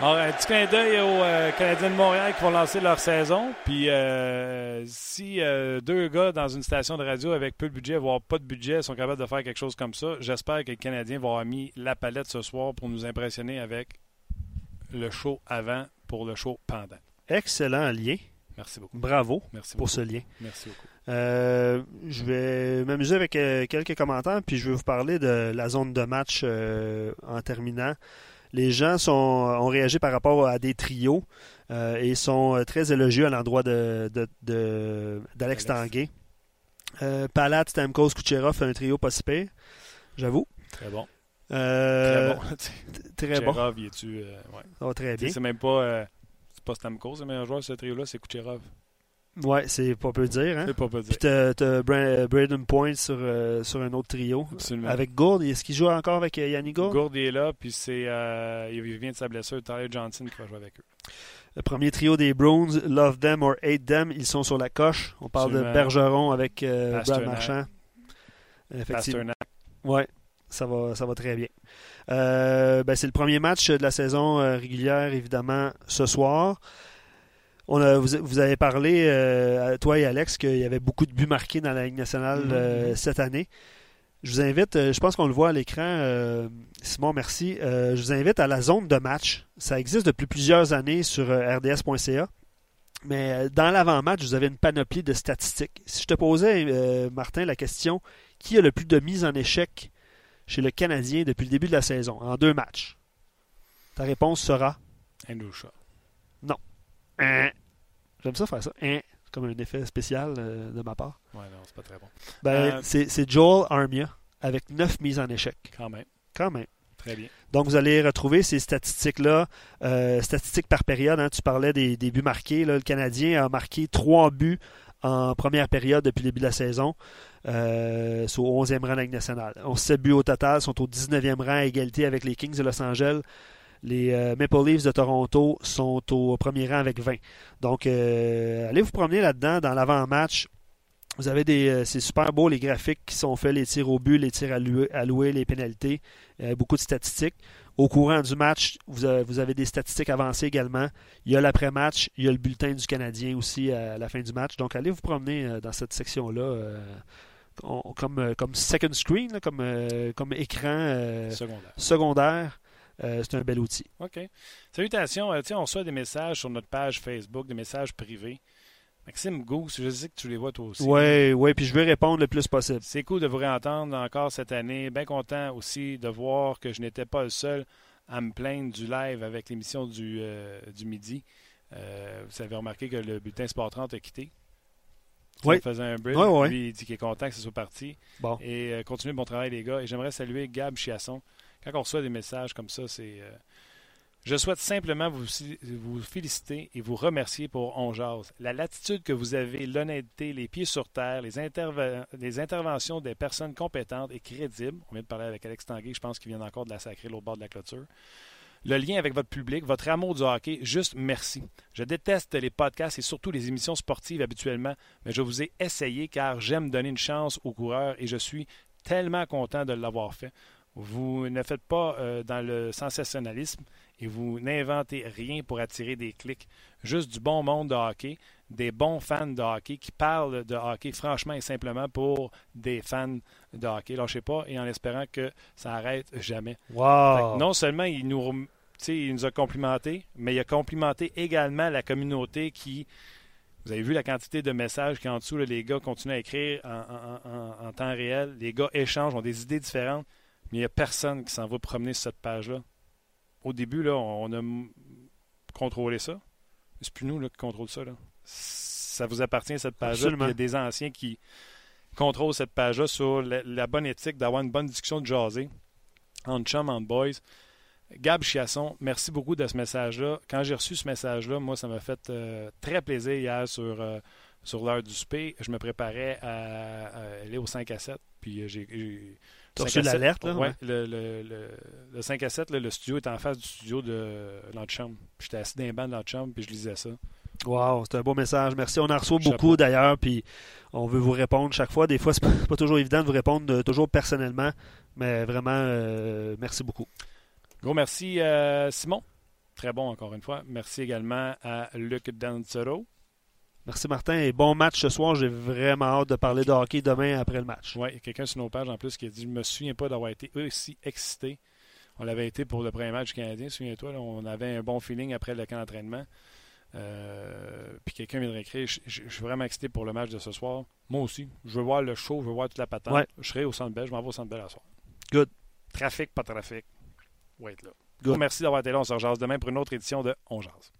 Alors, un petit clin d'œil aux euh, Canadiens de Montréal qui vont lancer leur saison. Puis, euh, si euh, deux gars dans une station de radio avec peu de budget, voire pas de budget, sont capables de faire quelque chose comme ça, j'espère que les Canadiens vont avoir mis la palette ce soir pour nous impressionner avec le show avant pour le show pendant. Excellent lien. Merci beaucoup. Bravo Merci pour beaucoup. ce lien. Merci beaucoup. Euh, je vais m'amuser avec euh, quelques commentaires, puis je vais vous parler de la zone de match euh, en terminant. Les gens sont, ont réagi par rapport à des trios euh, et sont euh, très élogieux à l'endroit de, de- de- d'Alex. Tanguay. Euh, Palat, Stamkos, Kucherov fait un trio pas si pire, j'avoue. Très bon. Euh, Très bon. Très bon. Kucherov, il est-tu. euh, ouais. Va très bien. C'est même pas. euh, c'est pas Stamkos, le meilleur joueur de ce trio-là, c'est Kucherov. Ouais, c'est pas peu dire. Hein? C'est pas pas dire. Puis t'as, t'as Bra- Braden Point sur, euh, sur un autre trio. Absolument. Avec Gould, est-ce qu'il joue encore avec euh, Yannick Gould? Gourde est là, puis c'est. euh, il vient de sa blessure, Tyler Johnson qui va jouer avec eux. Le premier trio des Bruins, Love Them or Hate Them, ils sont sur la coche. On parle de. Bergeron avec euh, Brad. Marchand. Effectivement. Pasternak. Ouais, ça va, ça va très bien. Euh, ben, c'est le premier match de la saison régulière, évidemment, ce soir. On a, vous, vous avez parlé, euh, à toi et Alex, qu'il y avait beaucoup de buts marqués dans la Ligue nationale Mhm. euh, cette année. Je vous invite, euh, je pense qu'on le voit à l'écran, euh, Simon, merci. Euh, je vous invite à la zone de match. Ça existe depuis plusieurs années sur euh, rds.ca. Mais euh, dans l'avant-match, vous avez une panoplie de statistiques. Si je te posais, euh, Martin, la question qui a le plus de mises en échec chez le Canadien depuis le début de la saison, en deux matchs? Ta réponse sera? Andrew Shaw. Hein. J'aime ça faire ça. Hein. C'est comme un effet spécial euh, de ma part. Ouais, non, c'est pas très bon. Ben, Euh, c'est, c'est Joel Armia avec neuf mises en échec. Quand même. Quand même. Très bien. Donc, vous allez retrouver ces statistiques-là, euh, statistiques par période. hein. Tu parlais des, des buts marqués. là. Le Canadien a marqué trois buts en première période depuis le début de la saison. Euh, c'est au 11e rang de la Ligue nationale. 7 buts au total, sont au 19e rang à égalité avec les Kings de Los Angeles. Les euh, Maple Leafs de Toronto sont au premier rang avec 20. Donc, euh, allez vous promener là-dedans dans l'avant-match. Vous avez des, euh, c'est super beau les graphiques qui sont faits, les tirs au but, les tirs alloués, alloués les pénalités, beaucoup de statistiques. Au courant du match, vous avez, vous avez des statistiques avancées également. Il y a l'après-match, il y a le bulletin du Canadien aussi à la fin du match. Donc, allez vous promener dans cette section-là, on- comme, comme second screen, là, comme, comme écran Secondaire. secondaire. Euh, c'est un bel outil. OK. Salutations. Euh, tiens, on reçoit des messages sur notre page Facebook, des messages privés. Maxime Gousse, je sais que tu les vois toi aussi. Oui, oui, puis je vais répondre le plus possible. C'est cool de vous réentendre encore cette année. Bien content aussi de voir que je n'étais pas le seul à me plaindre du live avec l'émission du, euh, du midi. Euh, vous avez remarqué que le bulletin Sport 30 a quitté. Oui. Ça faisait un bridge. Oui, oui. Lui, il dit qu'il est content que ce soit parti. Bon. Et euh, continuez le bon travail, les gars. Et j'aimerais saluer Gab Chiasson. Quand on reçoit des messages comme ça, c'est. euh, je souhaite simplement vous, vous féliciter et vous remercier pour On Jase. La latitude que vous avez, l'honnêteté, les pieds sur terre, les, interve- les interventions des personnes compétentes et crédibles. On vient de parler avec Alex Tanguay, je pense qu'il vient encore de la sacrer l'autre bord de la clôture. Le lien avec votre public, votre amour du hockey, juste merci. Je déteste les podcasts et surtout les émissions sportives habituellement, mais je vous ai essayé car j'aime donner une chance aux coureurs et je suis tellement content de l'avoir fait. Vous ne faites pas euh, dans le sensationnalisme et vous n'inventez rien pour attirer des clics. Juste du bon monde de hockey, des bons fans de hockey qui parlent de hockey franchement et simplement pour des fans de hockey. Lâchez pas et en espérant que ça arrête jamais. Wow! non seulement il nous, il a complimenté, mais il a complimenté également la communauté qui. Vous avez vu la quantité de messages qui en dessous, là, les gars continuent à écrire en, en- en- en temps réel. Les gars échangent, ont des idées différentes, mais il n'y a personne qui s'en va promener sur cette page-là. Au début, là, on a contrôlé ça. C'est plus nous là, qui contrôlons ça. Là. Ça vous appartient, cette page-là. Il y a des anciens qui contrôlent cette page-là sur la, la bonne éthique d'avoir une bonne discussion de jaser entre chum, entre boys. Gab Chiasson, merci beaucoup de ce message-là. Quand j'ai reçu ce message-là, moi, ça m'a fait euh, très plaisir hier sur, euh, sur l'heure du souper. Je me préparais à, à aller au 5 à 7. Puis euh, j'ai. J'ai- T'as 5 reçu à 7, l'alerte, là, ouais. Le, le- le- le 5 à 7, là, le studio est en face du studio de l'antichambre. J'étais assis dans les bancs de l'antichambre, puis je lisais ça. Wow, c'est un beau message. Merci. On en reçoit Chapeau. beaucoup d'ailleurs, puis on veut vous répondre chaque fois. Des fois, c'est pas, pas toujours évident de vous répondre euh, toujours personnellement, mais vraiment, euh, merci beaucoup. Gros merci, euh, Simon. Très bon, encore une fois. Merci également à Luc Danzero. Merci Martin et bon match ce soir. J'ai vraiment hâte de parler de hockey demain après le match. Oui, il y a quelqu'un sur nos pages en plus qui a dit Je me souviens pas d'avoir été aussi excité. On l'avait été pour le premier match canadien, souviens-toi. on avait un bon feeling après le camp d'entraînement. Euh, puis quelqu'un vient de réécrire je, je- je suis vraiment excité pour le match de ce soir. Moi aussi. Je veux voir le show, je veux voir toute la patente. Ouais. Je serai au centre belle, je m'en vais au centre belle à soir. Good. Trafic, pas trafic. Être là. Good. Merci d'avoir été là. On se rejase demain pour une autre édition de On Jase.